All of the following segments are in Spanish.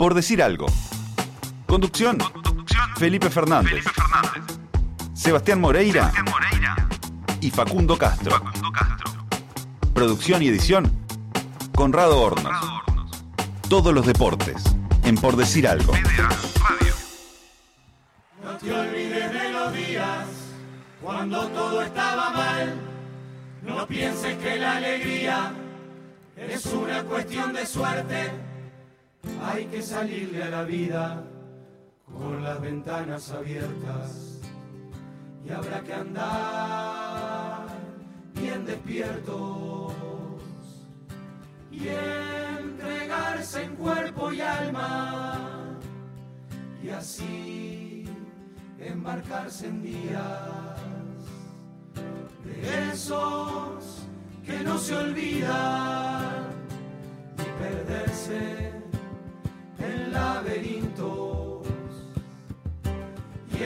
Por decir algo. Conducción. Felipe Fernández. Sebastián Moreira. Y Facundo Castro. Producción y edición. Conrado Hornos. Todos los deportes. En Por decir algo. No te olvides de los días cuando todo estaba mal. No pienses que la alegría es una cuestión de suerte. Hay que salirle a la vida con las ventanas abiertas. Y habrá que andar bien despiertos y entregarse en cuerpo y alma. Y así embarcarse en días de esos que no se olvidan y perderse en laberintos y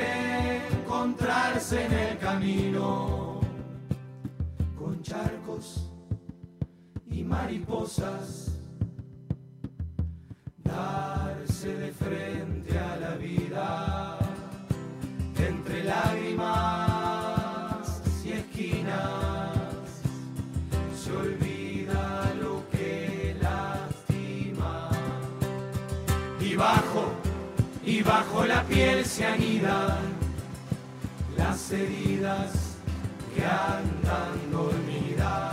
encontrarse en el camino con charcos y mariposas darse de frente a la vida entre lágrimas y esquinas. Se bajo la piel se anidan las heridas que andan dormidas.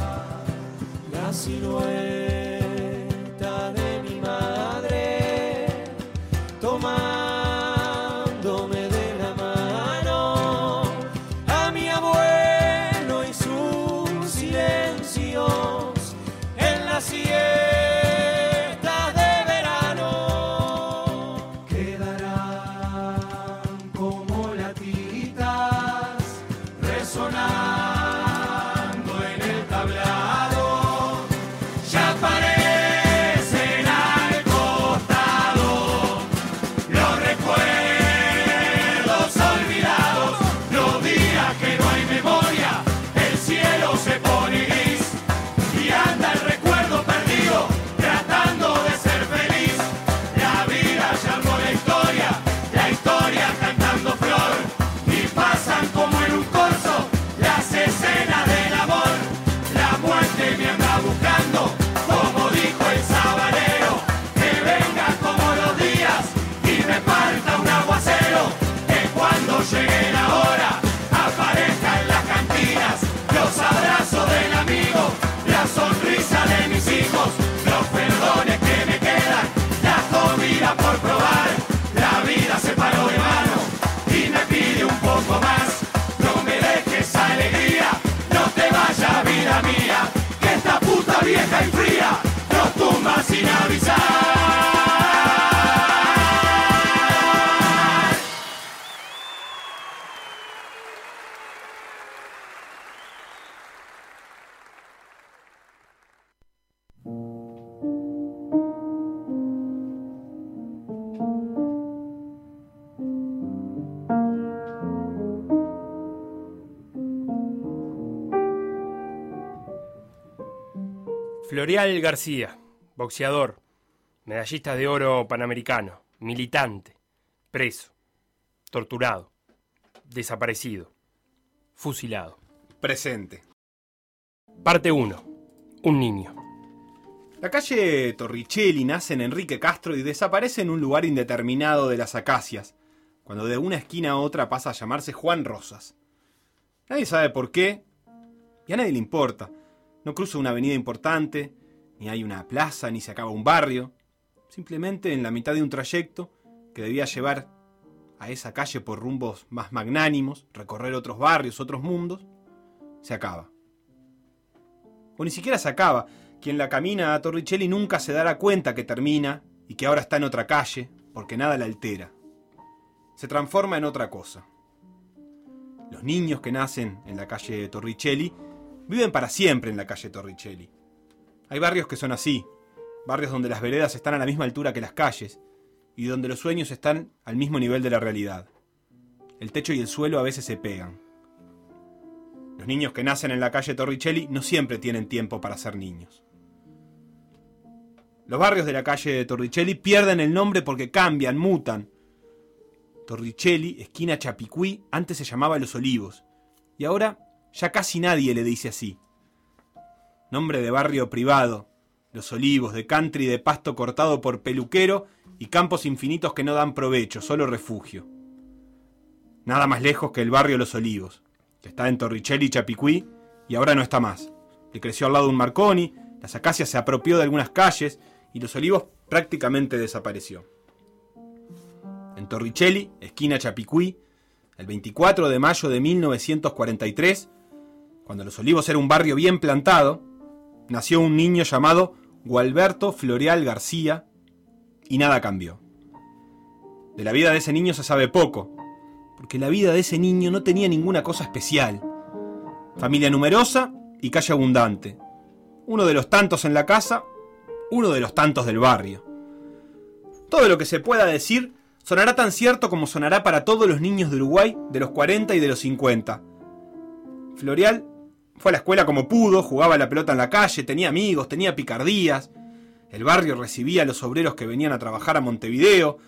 La silueta Florial García, boxeador, medallista de oro panamericano, militante, preso, torturado, desaparecido, fusilado. Presente. Parte 1. Un niño. La calle Torricelli nace en Enrique Castro y desaparece en un lugar indeterminado de las acacias, cuando de una esquina a otra pasa a llamarse Juan Rosas. Nadie sabe por qué, y a nadie le importa. No cruza una avenida importante, ni hay una plaza, ni se acaba un barrio. Simplemente en la mitad de un trayecto que debía llevar a esa calle por rumbos más magnánimos, recorrer otros barrios, otros mundos, se acaba. O ni siquiera se acaba, Quien la camina a Torricelli nunca se dará cuenta que termina y que ahora está en otra calle, porque nada la altera. Se transforma en otra cosa. Los niños que nacen en la calle Torricelli viven para siempre en la calle Torricelli. Hay barrios que son así, barrios donde las veredas están a la misma altura que las calles y donde los sueños están al mismo nivel de la realidad. El techo y el suelo a veces se pegan. Los niños que nacen en la calle Torricelli no siempre tienen tiempo para ser niños. Los barrios de la calle Torricelli pierden el nombre porque cambian, mutan. Torricelli, esquina Chapicuí, antes se llamaba Los Olivos, y ahora ya casi nadie le dice así. Nombre de barrio privado, Los Olivos, de country de pasto cortado por peluquero y campos infinitos que no dan provecho, solo refugio. Nada más lejos que el barrio Los Olivos, que está en Torricelli y Chapicuí, y ahora no está más. Le creció al lado un Marconi, las acacias se apropió de algunas calles y Los Olivos prácticamente desapareció. En Torricelli, esquina Chapicuí, el 24 de mayo de 1943, cuando Los Olivos era un barrio bien plantado, nació un niño llamado Gualberto Floreal García y nada cambió. De la vida de ese niño se sabe poco, porque la vida de ese niño no tenía ninguna cosa especial. Familia numerosa y calle abundante. Uno de los tantos en la casa, uno de los tantos del barrio. Todo lo que se pueda decir sonará tan cierto como sonará para todos los niños de Uruguay de los 40 y de los 50. Floreal fue a la escuela como pudo, jugaba la pelota en la calle, tenía amigos, tenía picardías. El barrio recibía a los obreros que venían a trabajar a Montevideo.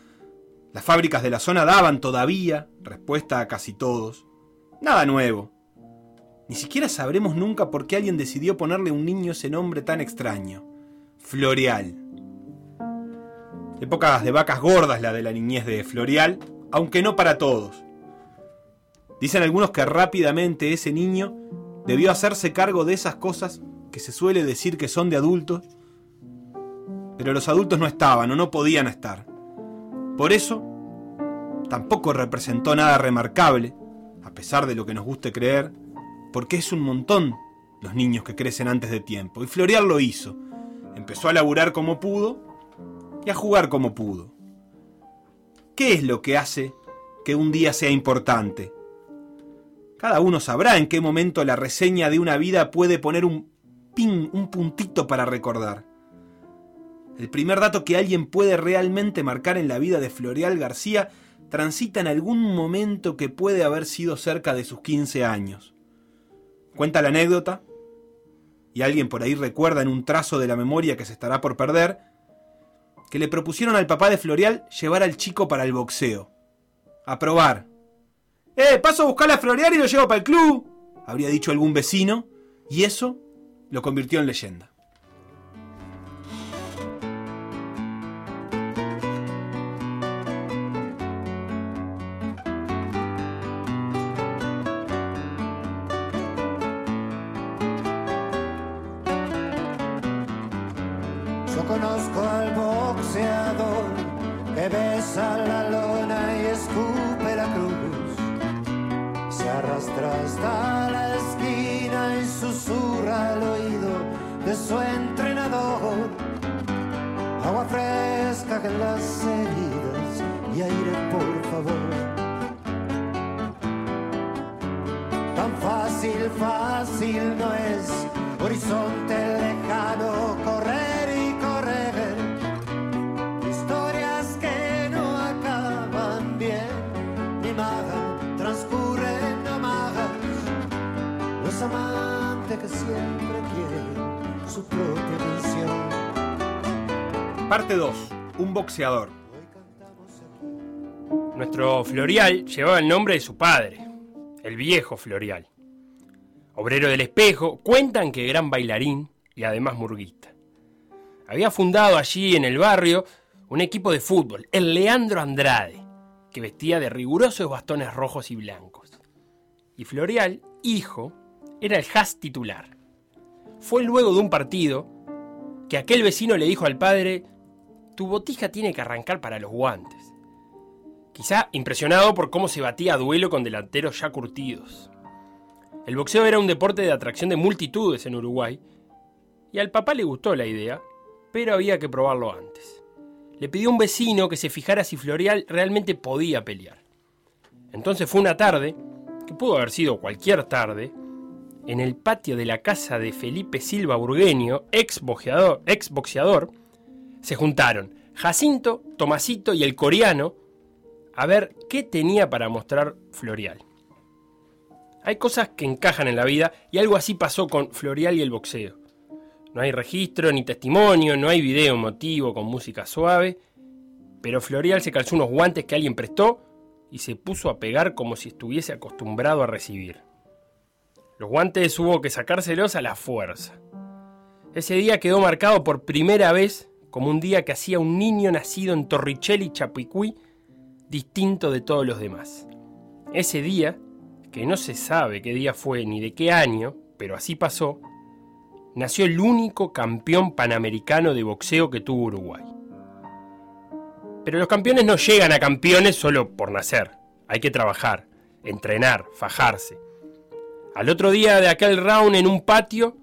Las fábricas de la zona daban todavía respuesta a casi todos. Nada nuevo. Ni siquiera sabremos nunca por qué alguien decidió ponerle a un niño ese nombre tan extraño. Floreal. Épocas de vacas gordas la de la niñez de Floreal, aunque no para todos. Dicen algunos que rápidamente ese niño debió hacerse cargo de esas cosas que se suele decir que son de adultos, pero los adultos no estaban o no podían estar. Por eso, tampoco representó nada remarcable, a pesar de lo que nos guste creer, porque es un montón los niños que crecen antes de tiempo. Y Floreal lo hizo. Empezó a laburar como pudo y a jugar como pudo. ¿Qué es lo que hace que un día sea importante? Cada uno sabrá en qué momento la reseña de una vida puede poner un pin, un puntito para recordar. El primer dato que alguien puede realmente marcar en la vida de Floreal García transita en algún momento que puede haber sido cerca de sus 15 años. Cuenta la anécdota, y alguien por ahí recuerda en un trazo de la memoria que se estará por perder, que le propusieron al papá de Floreal llevar al chico para el boxeo. A probar, ¡Eh, paso a buscar a Floreal y lo llevo para el club! Habría dicho algún vecino, y eso lo convirtió en leyenda. Fácil no es. Horizonte lejano, correr y correr. Historias que no acaban bien, ni magan, transcurren amagas. Los amantes que siempre quieren su propia canción. Parte 2. Un boxeador. Nuestro Florial llevaba el nombre de su padre, el viejo Florial. Obrero del espejo, cuentan que gran bailarín y además murguista. Había fundado allí en el barrio un equipo de fútbol, el Leandro Andrade, que vestía de rigurosos bastones rojos y blancos. Y Florial, hijo, era el has titular. Fue luego de un partido que aquel vecino le dijo al padre, tu botija tiene que arrancar para los guantes. Quizá impresionado por cómo se batía a duelo con delanteros ya curtidos. El boxeo era un deporte de atracción de multitudes en Uruguay, Y al papá le gustó la idea, pero había que probarlo antes. Le pidió a un vecino que se fijara si Florial realmente podía pelear. Entonces fue una tarde, que pudo haber sido cualquier tarde, en el patio de la casa de Felipe Silva Burgueño, ex boxeador, ex boxeador se juntaron Jacinto, Tomasito y el coreano a ver qué tenía para mostrar Florial. Hay cosas que encajan en la vida y algo así pasó con Florial y el boxeo. No hay registro ni testimonio, no hay video emotivo con música suave, pero Florial se calzó unos guantes que alguien prestó y se puso a pegar como si estuviese acostumbrado a recibir. Los guantes hubo que sacárselos a la fuerza. Ese día quedó marcado por primera vez como un día que hacía un niño nacido en Torricelli, Chapicuí, distinto de todos los demás. Ese día, que no se sabe qué día fue ni de qué año, pero así pasó, nació el único campeón panamericano de boxeo que tuvo Uruguay. Pero los campeones no llegan a campeones solo por nacer. Hay que trabajar, entrenar, fajarse. Al otro día de aquel round en un patio,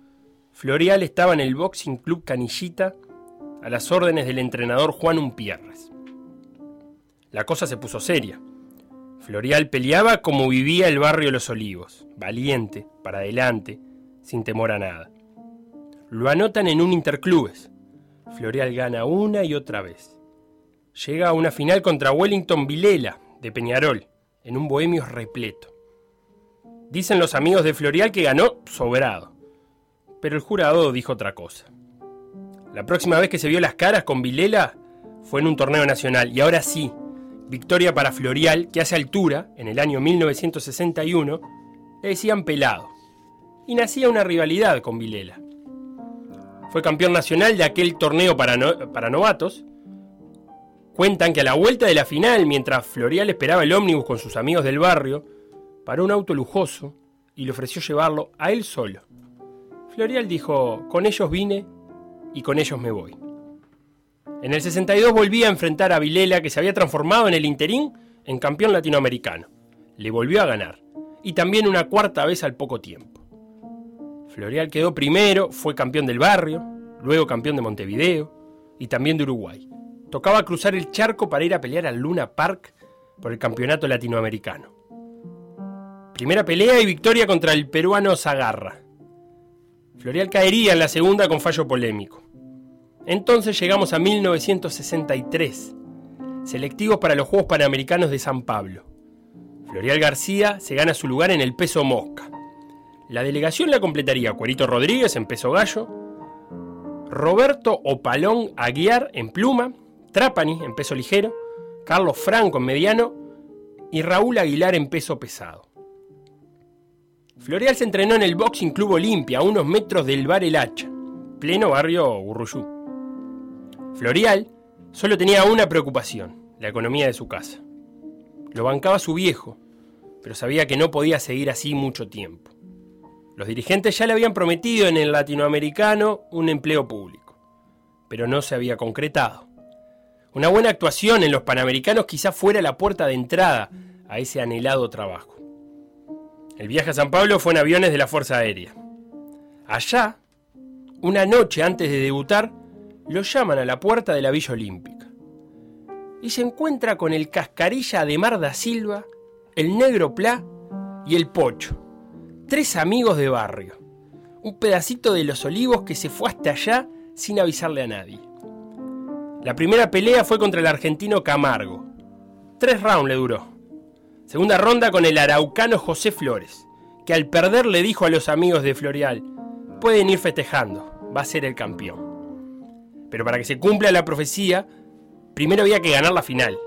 Florial estaba en el Boxing Club Canillita a las órdenes del entrenador Juan Umpierres. La cosa se puso seria. Florial peleaba como vivía el barrio Los Olivos, valiente, para adelante, sin temor a nada. Lo anotan en un interclubes. Florial gana una y otra vez. Llega a una final contra Wellington Vilela, de Peñarol, en un bohemio repleto. Dicen los amigos de Florial que ganó sobrado. Pero el jurado dijo otra cosa. La próxima vez que se vio las caras con Vilela fue en un torneo nacional. Y ahora sí, victoria para Florial, que hace altura, en el año 1961, le decían pelado. Y nacía una rivalidad con Vilela. Fue campeón nacional de aquel torneo para, para novatos. Cuentan que a la vuelta de la final, mientras Florial esperaba el ómnibus con sus amigos del barrio, paró un auto lujoso y le ofreció llevarlo a él solo. Florial dijo, con ellos vine y con ellos me voy. En el 62 volvía a enfrentar a Vilela, que se había transformado en el interín en campeón latinoamericano. Le volvió a ganar, y también una cuarta vez al poco tiempo. Florial quedó primero, fue campeón del barrio, luego campeón de Montevideo y también de Uruguay. Tocaba cruzar el charco para ir a pelear al Luna Park por el campeonato latinoamericano. Primera pelea y victoria contra el peruano Zagarra. Florial caería en la segunda con fallo polémico. Entonces llegamos a 1963, selectivos para los Juegos Panamericanos de San Pablo. Florial García se gana su lugar en el peso mosca. La delegación la completaría Cuerito Rodríguez en peso gallo, Roberto Opalón Aguiar en pluma, Trapani en peso ligero, Carlos Franco en mediano y Raúl Aguilar en peso pesado. Florial se entrenó en el Boxing Club Olimpia, a unos metros del bar El Hacha, pleno barrio Urruyú. Florial solo tenía una preocupación, la economía de su casa. Lo bancaba su viejo, pero sabía que no podía seguir así mucho tiempo. Los dirigentes ya le habían prometido en el latinoamericano un empleo público, pero no se había concretado. Una buena actuación en los Panamericanos quizá fuera la puerta de entrada a ese anhelado trabajo. El viaje a San Pablo fue en aviones de la Fuerza Aérea. Allá, una noche antes de debutar, lo llaman a la puerta de la Villa Olímpica. Y se encuentra con el cascarilla de Mar da Silva, el negro Pla y el Pocho. Tres amigos de barrio. Un pedacito de los olivos que se fue hasta allá sin avisarle a nadie. La primera pelea fue contra el argentino Camargo. Tres rounds le duró. Segunda ronda con el araucano José Flores, que al perder le dijo a los amigos de Florial, pueden ir festejando, va a ser el campeón. Pero para que se cumpla la profecía, primero había que ganar la final,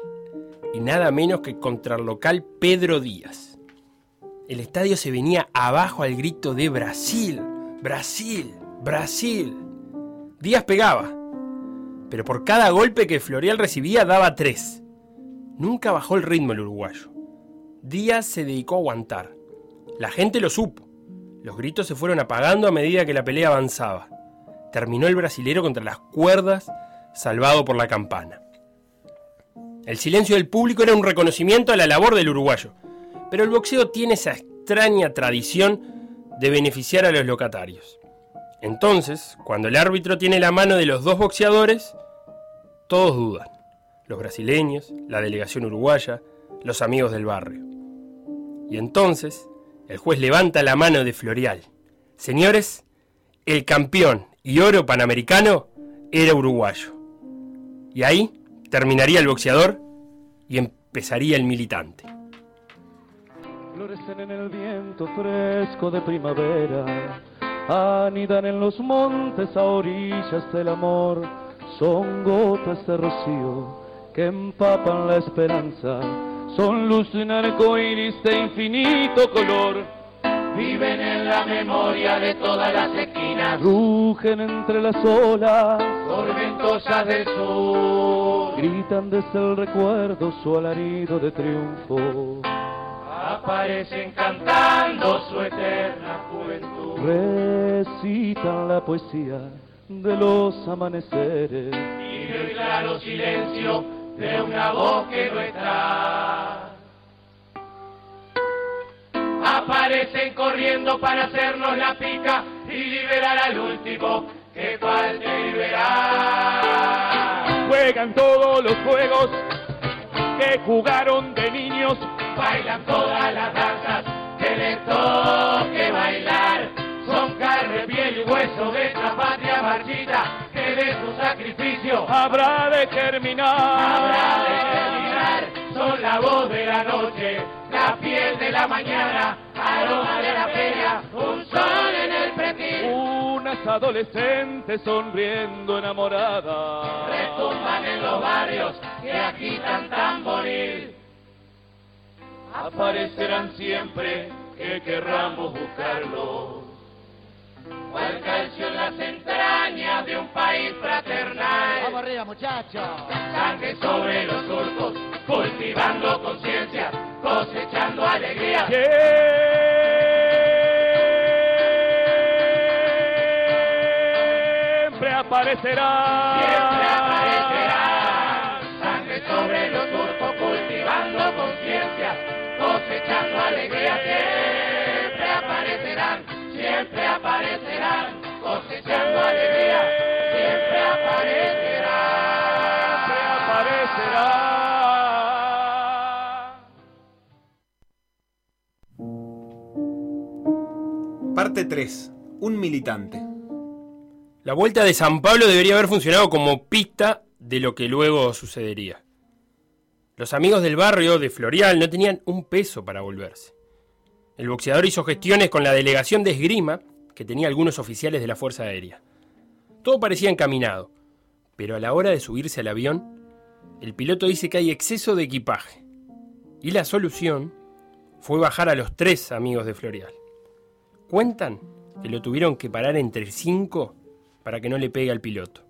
y nada menos que contra el local Pedro Díaz. El estadio se venía abajo al grito de Brasil, Brasil, Brasil. Díaz pegaba, pero por cada golpe que Florial recibía daba tres. Nunca bajó el ritmo el uruguayo. Díaz se dedicó a aguantar. La gente lo supo. Los gritos se fueron apagando a medida que la pelea avanzaba. Terminó el brasilero contra las cuerdas, salvado por la campana. El silencio del público era un reconocimiento a la labor del uruguayo, pero el boxeo tiene esa extraña tradición de beneficiar a los locatarios. Entonces, cuando el árbitro tiene la mano de los dos boxeadores, todos dudan. Los brasileños, la delegación uruguaya, los amigos del barrio. Y entonces, el juez levanta la mano de Florial. Señores, el campeón y oro panamericano era uruguayo. Y ahí terminaría el boxeador y empezaría el militante. Florecen en el viento fresco de primavera, anidan en los montes a orillas del amor, son gotas de rocío que empapan la esperanza, son luz de un arco iris de infinito color viven en la memoria de todas las esquinas, rugen entre las olas, tormentosas del sur, gritan desde el recuerdo su alarido de triunfo, aparecen cantando su eterna juventud, recitan la poesía de los amaneceres. Y del claro silencio de una voz que no está aparecen corriendo para hacernos la pica y liberar al último que falte liberar. Juegan todos los juegos que jugaron de niños, bailan todas las danzas que les toque bailar. Son carne, piel y hueso de esta patria marchita que de su sacrificio habrá de terminar. Habrá de terminar, son la voz de la noche la piel de la mañana, de la feria, un sol en el pretil. Unas adolescentes sonriendo enamoradas. Retumban en los barrios que aquí tan bonil. Aparecerán siempre que querramos buscarlos calcio en las entrañas de un país fraternal. Vamos arriba, muchachos. Sangre sobre los surcos, cultivando conciencia, cosechando alegría. Siempre aparecerá. Siempre aparecerá. Sangre sobre los surcos, cultivando conciencia, cosechando alegría. Siempre aparecerán cosechando alegría, siempre aparecerán. Siempre aparecerán. Parte 3. Un militante. La vuelta de San Pablo debería haber funcionado como pista de lo que luego sucedería. Los amigos del barrio de Florial no tenían un peso para volverse. El boxeador hizo gestiones con la delegación de esgrima, que tenía algunos oficiales de la Fuerza Aérea. Todo parecía encaminado, pero a la hora de subirse al avión, el piloto dice que hay exceso de equipaje. Y la solución fue bajar a los tres amigos de Florial. Cuentan que lo tuvieron que parar entre cinco para que no le pegue al piloto.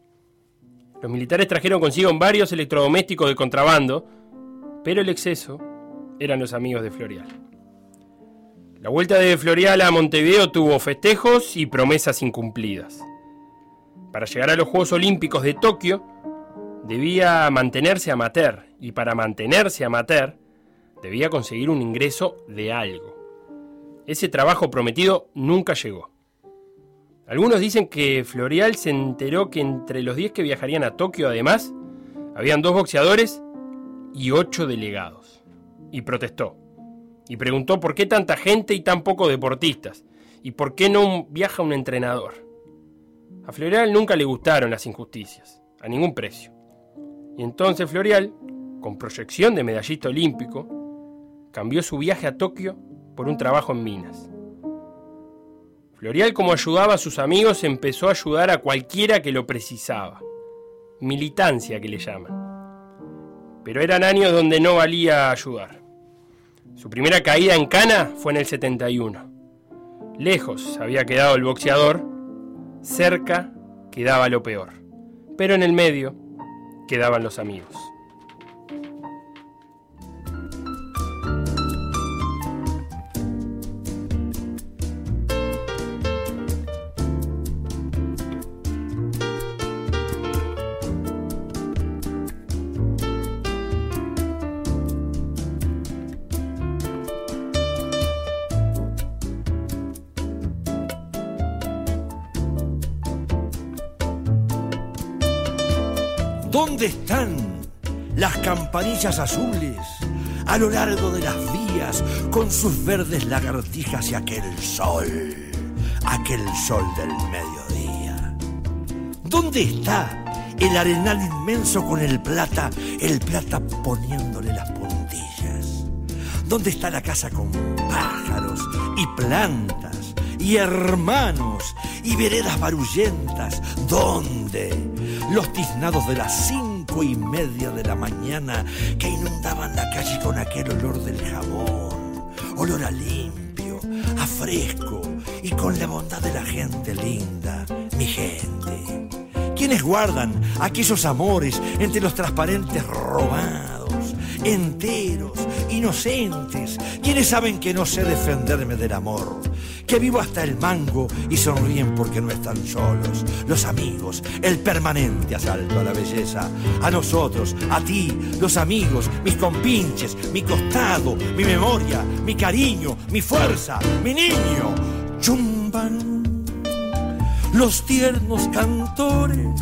Los militares trajeron consigo varios electrodomésticos de contrabando, pero el exceso eran los amigos de Florial. La vuelta de Florial a Montevideo tuvo festejos y promesas incumplidas. Para llegar a los Juegos Olímpicos de Tokio, debía mantenerse amateur, y para mantenerse amateur, debía conseguir un ingreso de algo. Ese trabajo prometido nunca llegó. Algunos dicen que Florial se enteró que entre los 10 que viajarían a Tokio, además, habían dos boxeadores y ocho delegados. Y protestó y preguntó por qué tanta gente y tan pocos deportistas, y por qué no viaja un entrenador. A Florial nunca le gustaron las injusticias, a ningún precio. Y entonces Florial, con proyección de medallista olímpico, cambió su viaje a Tokio por un trabajo en minas. Florial, como ayudaba a sus amigos, empezó a ayudar a cualquiera que lo precisaba. Militancia que le llaman. Pero eran años donde no valía ayudar. Su primera caída en Cana fue en el 71. Lejos había quedado el boxeador, cerca quedaba lo peor, pero en el medio quedaban los amigos. Azules a lo largo de las vías con sus verdes lagartijas y aquel sol, aquel sol del mediodía? ¿Dónde está el arenal inmenso con el plata, el plata poniéndole las puntillas? ¿Dónde está la casa con pájaros y plantas y hermanos y veredas barullentas? ¿Dónde? Los tiznados de las cinco y media de la mañana que inundaban la calle con aquel olor del jabón, olor a limpio, a fresco y con la bondad de la gente linda, mi gente. ¿Quiénes guardan aquellos amores entre los transparentes robados, enteros, inocentes? ¿Quiénes saben que no sé defenderme del amor? Que vivo hasta el mango y sonríen porque no están solos. Los amigos, el permanente asalto a la belleza. A nosotros, a ti, los amigos, mis compinches, mi costado, mi memoria, mi cariño, mi fuerza, mi niño. Chumban los tiernos cantores,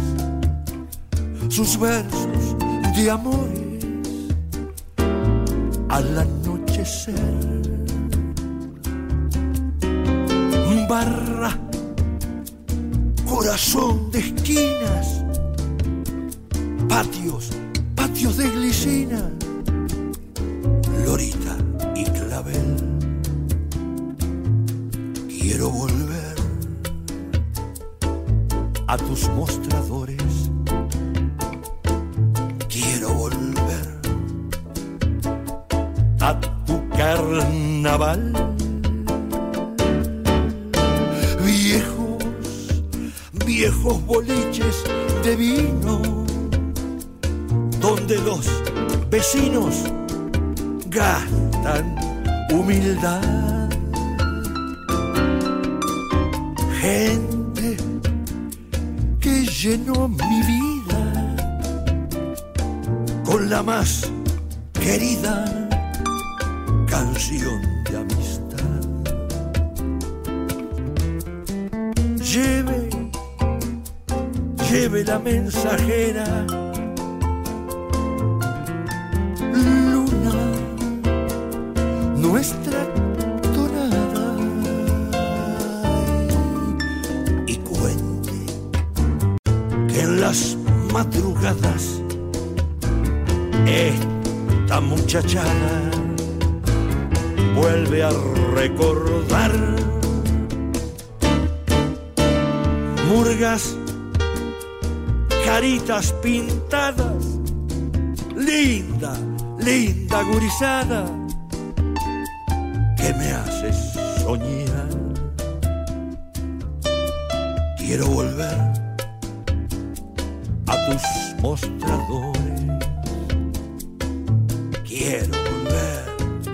sus versos de amores al anochecer. Barra, corazón de esquinas, patios, patios de glicina, a tus mostradores. Quiero volver,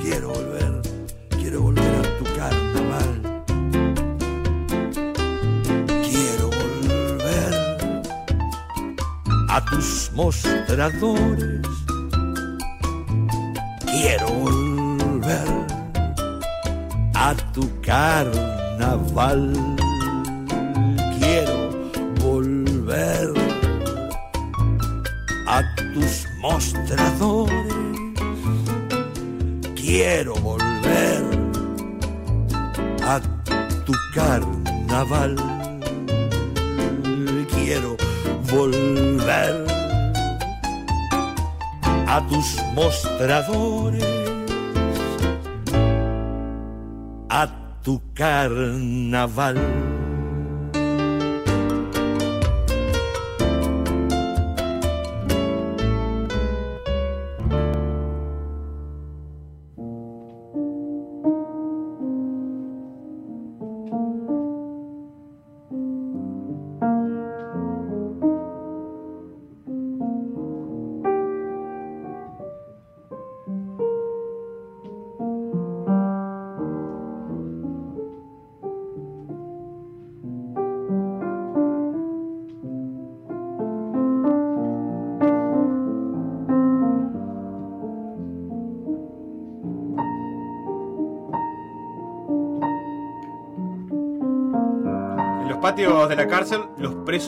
quiero volver, quiero volver a tu carnaval. Quiero volver a tus mostradores. Quiero volver a tu carnaval. Carnaval.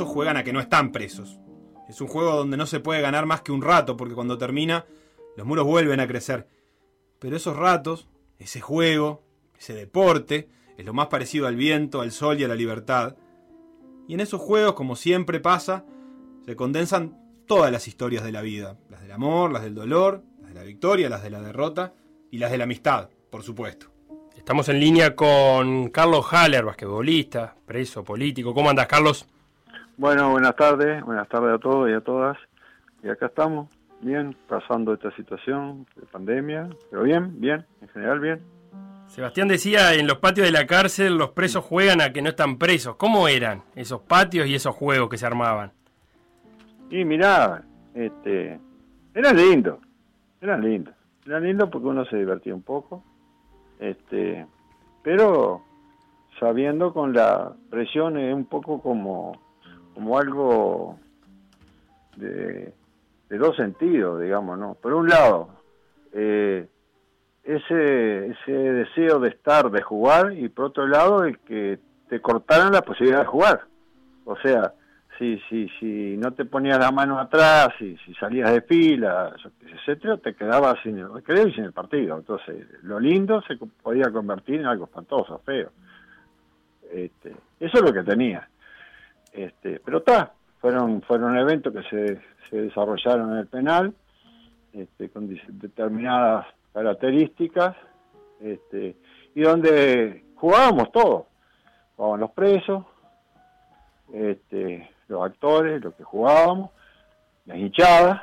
Juegan a que no están presos. Es un juego donde no se puede ganar más que un rato, porque cuando termina, los muros vuelven a crecer. Pero esos ratos, ese juego, ese deporte, es lo más parecido al viento, al sol y a la libertad. Y en esos juegos, como siempre pasa, se condensan todas las historias de la vida. Las del amor, las del dolor, las de la victoria, las de la derrota y las de la amistad, por supuesto. Estamos en línea con Carlos Haller, basquetbolista, preso, político. ¿Cómo andas, Carlos? Bueno, buenas tardes, buenas tardes a todos y a todas. Y acá estamos, bien, pasando esta situación de pandemia, pero bien, bien, en general bien. Sebastián decía, en los patios de la cárcel los presos juegan a que no están presos. ¿Cómo eran esos patios y esos juegos que se armaban? Y mirá, este, era lindo, era lindo, era lindo porque uno se divertía un poco, este, pero sabiendo con la presión es un poco como, como algo de, dos sentidos, digamos, ¿no? Por un lado, eh, ese, ese deseo de estar, de jugar, y por otro lado, el que te cortaran la posibilidad de jugar. O sea, si, si, si no te ponías la mano atrás, si, si salías de fila, etcétera, te quedabas sin el recreo y sin el partido. Entonces, lo lindo se podía convertir en algo espantoso, feo. Este, eso es lo que tenía. Este, pero está, fueron, fueron eventos que se, se desarrollaron en el penal, este, con determinadas características, este, y donde jugábamos todos, jugaban los presos, este, los actores, los que jugábamos, las hinchadas,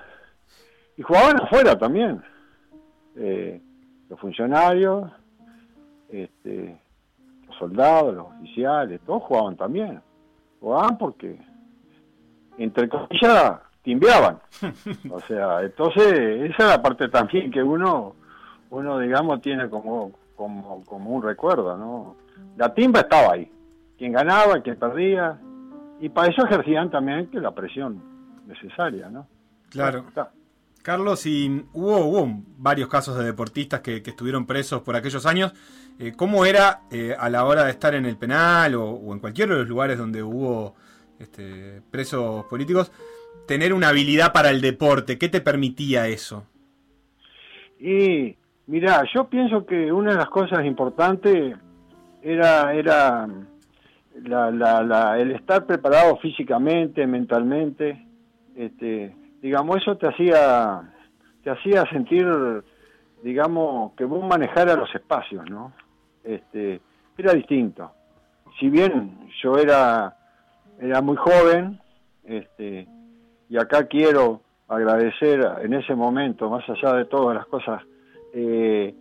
y jugaban afuera también, eh, los funcionarios, este, los soldados, los oficiales, todos jugaban también, jugaban porque, entre comillas, timbeaban, o sea, entonces esa es la parte también que uno, uno digamos, tiene como, como, como un recuerdo, ¿no? La timba estaba ahí, quien ganaba, quien perdía, y para eso ejercían también que la presión necesaria, ¿no? Claro. Carlos, y hubo, varios casos de deportistas que, estuvieron presos por aquellos años. Eh, ¿Cómo era eh, a la hora de estar en el penal o, en cualquiera de los lugares donde hubo este, presos políticos tener una habilidad para el deporte? ¿Qué te permitía eso? Y mira, yo pienso que una de las cosas importantes era, era la, la, la, el estar preparado físicamente, mentalmente, este, digamos, eso te hacía, te hacía sentir, digamos, que vos manejaras los espacios, ¿no? Este, era distinto. Si bien yo era, era muy joven, este, y acá quiero agradecer en ese momento, más allá de todas las cosas, eh,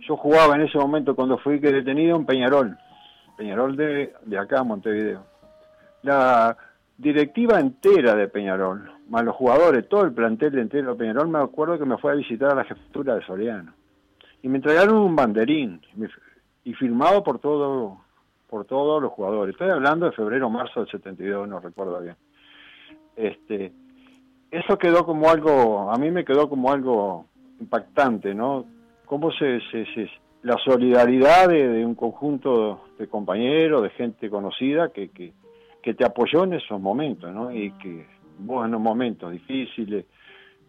yo jugaba en ese momento cuando fui detenido en Peñarol, Peñarol de, de acá, Montevideo. La directiva entera de Peñarol, más los jugadores, todo el plantel entero de Peñarol, me acuerdo que me fue a visitar a la jefatura de Soriano. Y me entregaron un banderín, y firmado por todo por todos los jugadores. Estoy hablando de febrero marzo del 72, no recuerdo bien. Este, eso quedó como algo, a mí me quedó como algo impactante, ¿no? Cómo se, se, se la solidaridad de, de, un conjunto de compañeros, de gente conocida que, que, que, te apoyó en esos momentos, ¿no? Y que en momentos difíciles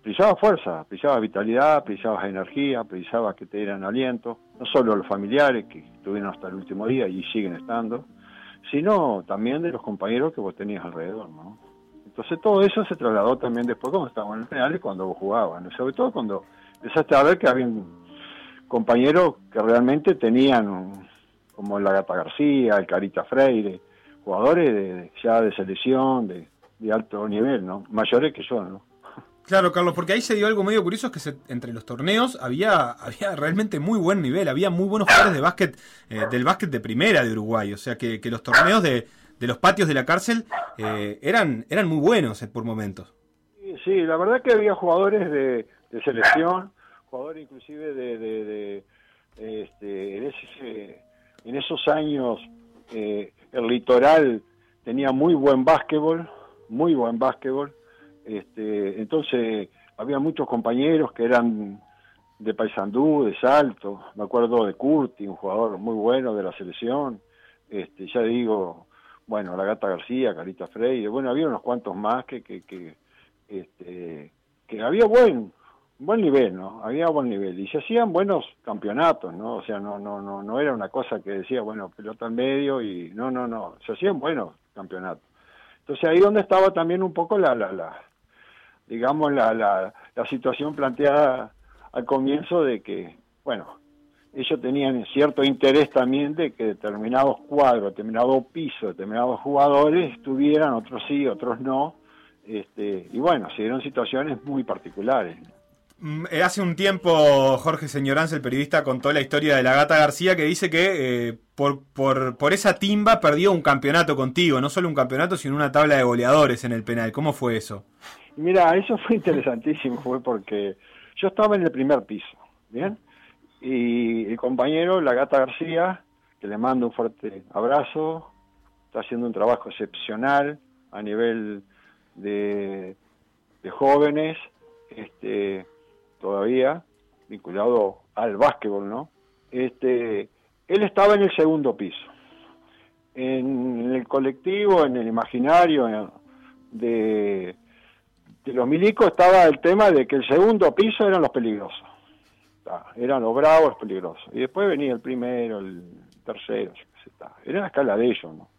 precisabas fuerza, precisabas vitalidad, precisabas energía, precisabas que te dieran aliento, no solo los familiares que estuvieron hasta el último día y siguen estando, sino también de los compañeros que vos tenías alrededor, ¿no? Entonces todo eso se trasladó también después cuando estábamos en el penal y cuando vos jugabas, ¿no? sobre todo cuando empezaste a ver que había compañeros que realmente tenían, como la Gata García, el Carita Freire, jugadores de, ya de selección, de, de, alto nivel, ¿no? Mayores que yo, ¿no? Claro, Carlos, porque ahí se dio algo medio curioso, es que se, entre los torneos había, había realmente muy buen nivel, había muy buenos jugadores de básquet, eh, del básquet de primera de Uruguay, o sea que, que los torneos de, de, los patios de la cárcel eh, eran, eran muy buenos por momentos. Sí, sí, la verdad que había jugadores de, de selección, jugador inclusive de, de, de este, en, ese, en, esos años eh, el litoral tenía muy buen básquetbol, muy buen básquetbol, este, entonces había muchos compañeros que eran de Paysandú, de Salto, me acuerdo de Curti, un jugador muy bueno de la selección, este, ya digo, bueno, la Gata García, Carita Freire, bueno, había unos cuantos más que, que, que, este, que había buen buen nivel, ¿no? Había buen nivel y se hacían buenos campeonatos, ¿no? O sea, no no no no era una cosa que decía, bueno, pelota en medio y no, no, no, se hacían buenos campeonatos. Entonces ahí donde estaba también un poco la la, la digamos la, la la situación planteada al comienzo de que, bueno, ellos tenían cierto interés también de que determinados cuadros, determinados pisos, determinados jugadores estuvieran, otros sí, otros no. Este, y bueno, se dieron situaciones muy particulares. Mm, eh, Hace un tiempo Jorge Señoranza, el periodista, contó la historia de la gata García que dice que eh, por, por, por esa timba perdió un campeonato contigo, no solo un campeonato, sino una tabla de goleadores en el penal. ¿Cómo fue eso? Mira, eso fue interesantísimo, fue porque yo estaba en el primer piso, ¿bien? Y el compañero, la gata García, que le mando un fuerte abrazo, está haciendo un trabajo excepcional a nivel de, de jóvenes, este, todavía vinculado al básquetbol, ¿no? Este, él estaba en el segundo piso. En el colectivo, en el imaginario de, de los milicos estaba el tema de que el segundo piso eran los peligrosos. Está, Eran los bravos, los peligrosos. Y después venía el primero, el tercero, está. Era la escala de ellos, ¿no?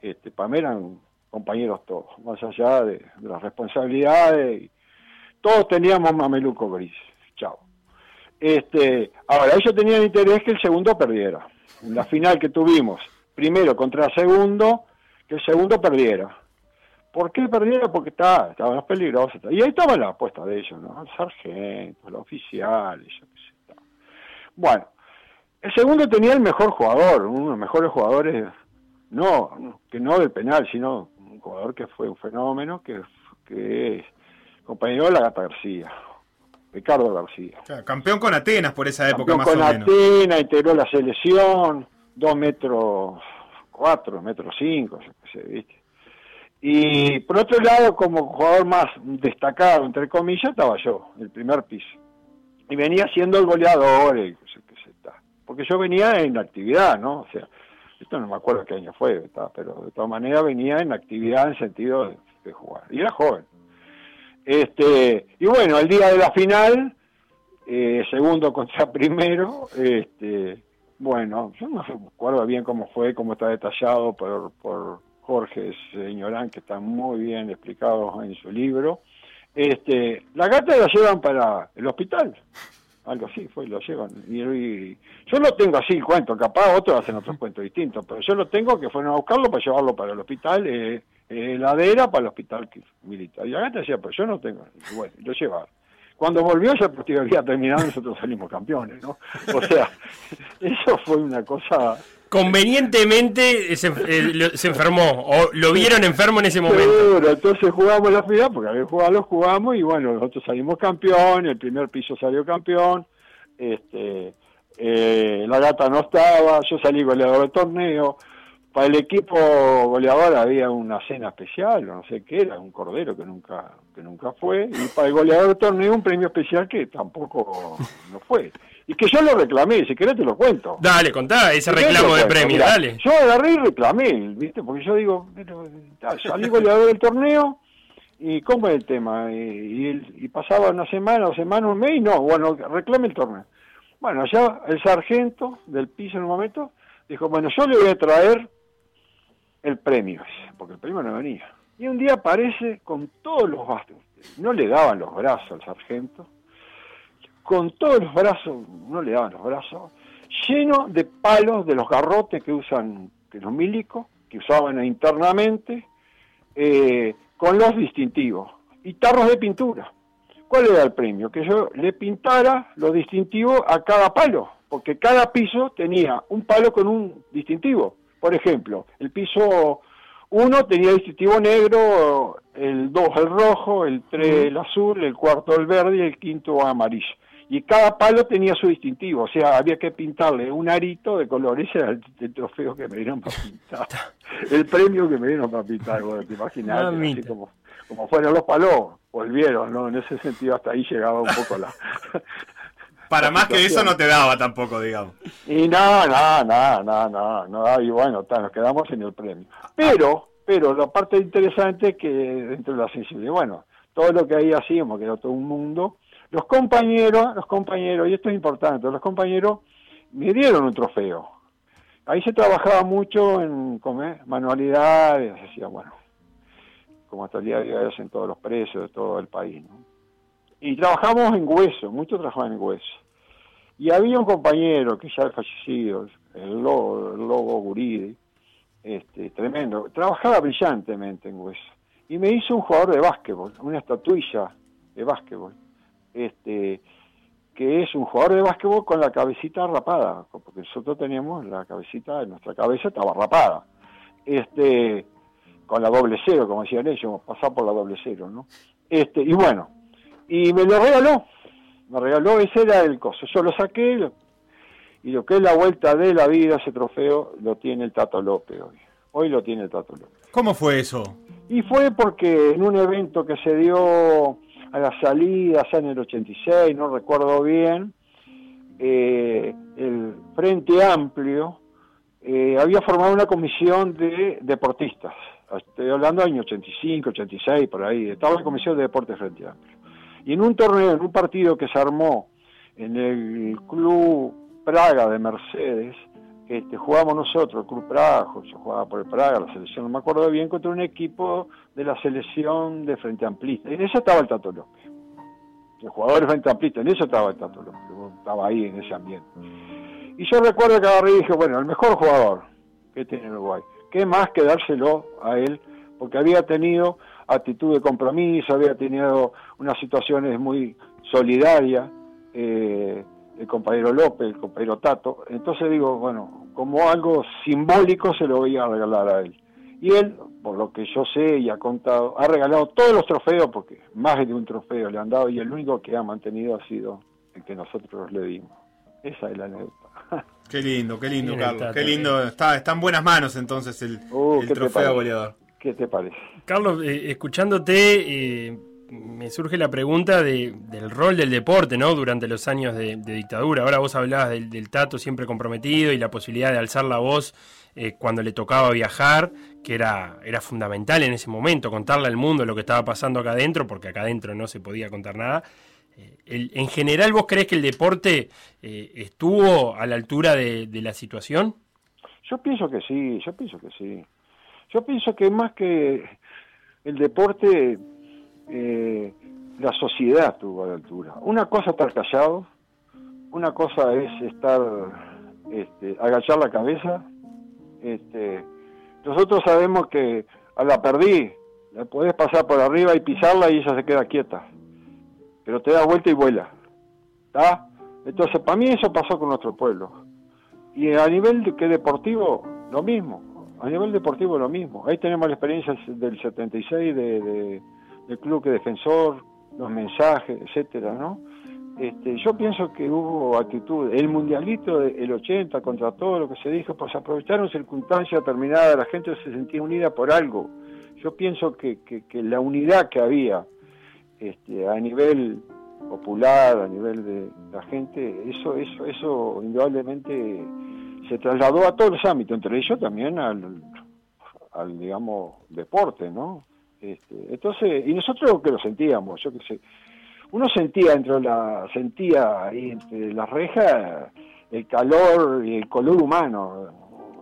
Este, para mí eran compañeros todos, más allá de, de las responsabilidades. Todos teníamos mameluco gris. Chao. Este, ahora, ellos tenían interés que el segundo perdiera. En la final que tuvimos, primero contra segundo, que el segundo perdiera. ¿Por qué perdiera? Porque está, estaban los peligrosos. Y ahí estaba la apuesta de ellos, ¿no? El sargento, los oficiales, yo qué sé. Bueno, el segundo tenía el mejor jugador, uno de los mejores jugadores, no, que no del penal, sino un jugador que fue un fenómeno, que, que compañero de la Gata García, Ricardo García. Claro, campeón con Atenas por esa época, Campeón más con o menos. Atenas, integró la selección, dos metros cuatro, metros cinco, sé, ¿viste? Y por otro lado, como jugador más destacado, entre comillas, estaba yo, el primer piso. Y venía siendo el goleador, el, qué sé, está. porque yo venía en actividad, ¿no? O sea, esto no me acuerdo qué año fue, pero de todas maneras venía en actividad en sentido de, de jugar. Y era joven. Este, y bueno, el día de la final, eh, segundo contra primero, este, bueno, yo no recuerdo bien cómo fue, cómo está detallado por, por Jorge Señorán, que está muy bien explicado en su libro. Este, la gata la llevan para el hospital, algo así fue, lo llevan. Y, y- yo lo tengo así, el cuento, capaz otros hacen otros cuentos distintos, pero yo lo tengo que fueron a buscarlo para llevarlo para el hospital, eh, eh, heladera para el hospital militar. Y la gata decía, pero yo no tengo, y bueno, lo llevaron. Cuando volvió ya el partido había terminado nosotros salimos campeones, ¿no? O sea, eso fue una cosa Convenientemente se, eh, se enfermó o lo vieron enfermo en ese momento. Seguro, entonces jugamos la final, porque había jugado, lo jugamos y bueno, nosotros salimos campeón, el primer piso salió campeón, este, eh, la gata no estaba, yo salí goleador del torneo, para el equipo goleador había una cena especial, o no sé qué era, un cordero que nunca, que nunca fue, y para el goleador del torneo un premio especial que tampoco no fue. Y que yo lo reclamé, si querés te lo cuento. Dale, contá ese reclamo de premio, dale. Yo agarré y reclamé, ¿viste? Porque yo digo, salí goleador del torneo, ¿y cómo es el tema? Y, y y pasaba una semana, dos semanas, un mes, y no, bueno, reclame el torneo. Bueno, ya el sargento del piso en un momento dijo, bueno, yo le voy a traer el premio, porque el premio no venía. Y un día aparece con todos los bastos, no le daban los brazos al sargento, con todos los brazos, no le daban los brazos, lleno de palos de los garrotes que usan que los milicos, que usaban internamente, eh, con los distintivos y tarros de pintura. ¿Cuál era el premio? Que yo le pintara los distintivos a cada palo, porque cada piso tenía un palo con un distintivo. Por ejemplo, el piso 1 tenía distintivo negro, el 2 el rojo, el 3 el azul, el cuarto el verde y el quinto amarillo. Y cada palo tenía su distintivo, o sea, había que pintarle un arito de colores, ese era el, el trofeo que me dieron para pintar, el premio que me dieron para pintar, bueno, te imaginas, así Mamita. como, como fueron los palos, volvieron, ¿no? En ese sentido hasta ahí llegaba un poco la... Para más que eso no te daba tampoco, digamos. Y no, no, no, no, no, no, y bueno, ta, nos quedamos en el premio. Pero, pero la parte interesante es que dentro de la sensibilidad, bueno, todo lo que ahí hacíamos, que era todo un mundo, los compañeros, los compañeros, y esto es importante, los compañeros me dieron un trofeo. Ahí se trabajaba mucho en comer, manualidades, decía, bueno, como hasta el día de hoy hacen todos los precios de todo el país. ¿no? Y trabajamos en hueso, muchos trabajaban en hueso. Y había un compañero que ya es fallecido, el Lobo, el Lobo Guridi, este, tremendo, trabajaba brillantemente en hueso. Y me hizo un jugador de básquetbol, una estatuilla de básquetbol, este, que es un jugador de básquetbol con la cabecita rapada, porque nosotros teníamos la cabecita, nuestra cabeza estaba rapada. Este, con la doble cero, como decían ellos, pasar por la doble cero, ¿no? Este, y bueno, y me lo regaló, me regaló, ese era el coso. Yo lo saqué lo- y lo que es la vuelta de la vida, ese trofeo, lo tiene el Tato López hoy. Hoy lo tiene el Tato López. ¿Cómo fue eso? Y fue porque en un evento que se dio a la salida, ya en el 86, no recuerdo bien, eh, el Frente Amplio eh, había formado una comisión de deportistas. Estoy hablando del año 85, 86, por ahí. Estaba la comisión de deportes Frente Amplio. Y en un torneo, en un partido que se armó en el Club Praga de Mercedes, este, jugamos nosotros, el Club Praga, yo jugaba por el Praga, la selección, no me acuerdo bien, contra un equipo de la selección de Frente Amplista. En eso estaba el Tato López. El jugador de Frente Amplista, en eso estaba el Tato López, estaba ahí en ese ambiente. Y yo recuerdo que agarré y dije, bueno, el mejor jugador que tiene Uruguay, ¿qué más que dárselo a él? Porque había tenido actitud de compromiso, había tenido unas situaciones muy solidarias, eh, el compañero López, el compañero Tato. Entonces digo, bueno, como algo simbólico se lo voy a regalar a él. Y él, por lo que yo sé y ha contado, ha regalado todos los trofeos, porque más de un trofeo le han dado, y el único que ha mantenido ha sido el que nosotros le dimos. Esa es la anécdota. Qué lindo, qué lindo, Carlos. Tato, Qué lindo. Está, está en buenas manos entonces el, Uh, el ¿qué te trofeo goleador. ¿Qué te parece? Carlos, eh, escuchándote, eh, me surge la pregunta de- del rol del deporte, ¿no? Durante los años de, dictadura. Ahora vos hablabas del, Tato siempre comprometido y la posibilidad de alzar la voz eh, cuando le tocaba viajar, que era, era fundamental en ese momento, contarle al mundo lo que estaba pasando acá adentro, porque acá adentro no se podía contar nada. Eh, en general, ¿vos crees que el deporte eh, estuvo a la altura de la situación? Yo pienso que sí, yo pienso que sí. Yo pienso que más que el deporte, eh, la sociedad estuvo a la altura. Una cosa es estar callado, una cosa es estar, este, agachar la cabeza. Este, nosotros sabemos que a la perdí, la podés pasar por arriba y pisarla y ella se queda quieta. Pero te da vuelta y vuela. ¿Está? Entonces, para mí eso pasó con nuestro pueblo. Y a nivel de, que deportivo, lo mismo. A nivel deportivo, lo mismo. Ahí tenemos la experiencia del 76 de, de, del club que defensor, los mensajes, etcétera, ¿no? Este, yo pienso que hubo actitud. El mundialito del 80 contra todo lo que se dijo, pues aprovecharon circunstancias determinadas, la gente se sentía unida por algo. Yo pienso que, que, que la unidad que había este, a nivel popular, a nivel de la gente, eso, eso, eso indudablemente se trasladó a todos los ámbitos, entre ellos también al, al digamos, deporte, ¿no? Este, entonces, y nosotros que lo sentíamos, yo qué sé, uno sentía entre la, sentía ahí entre las rejas el calor y el color humano,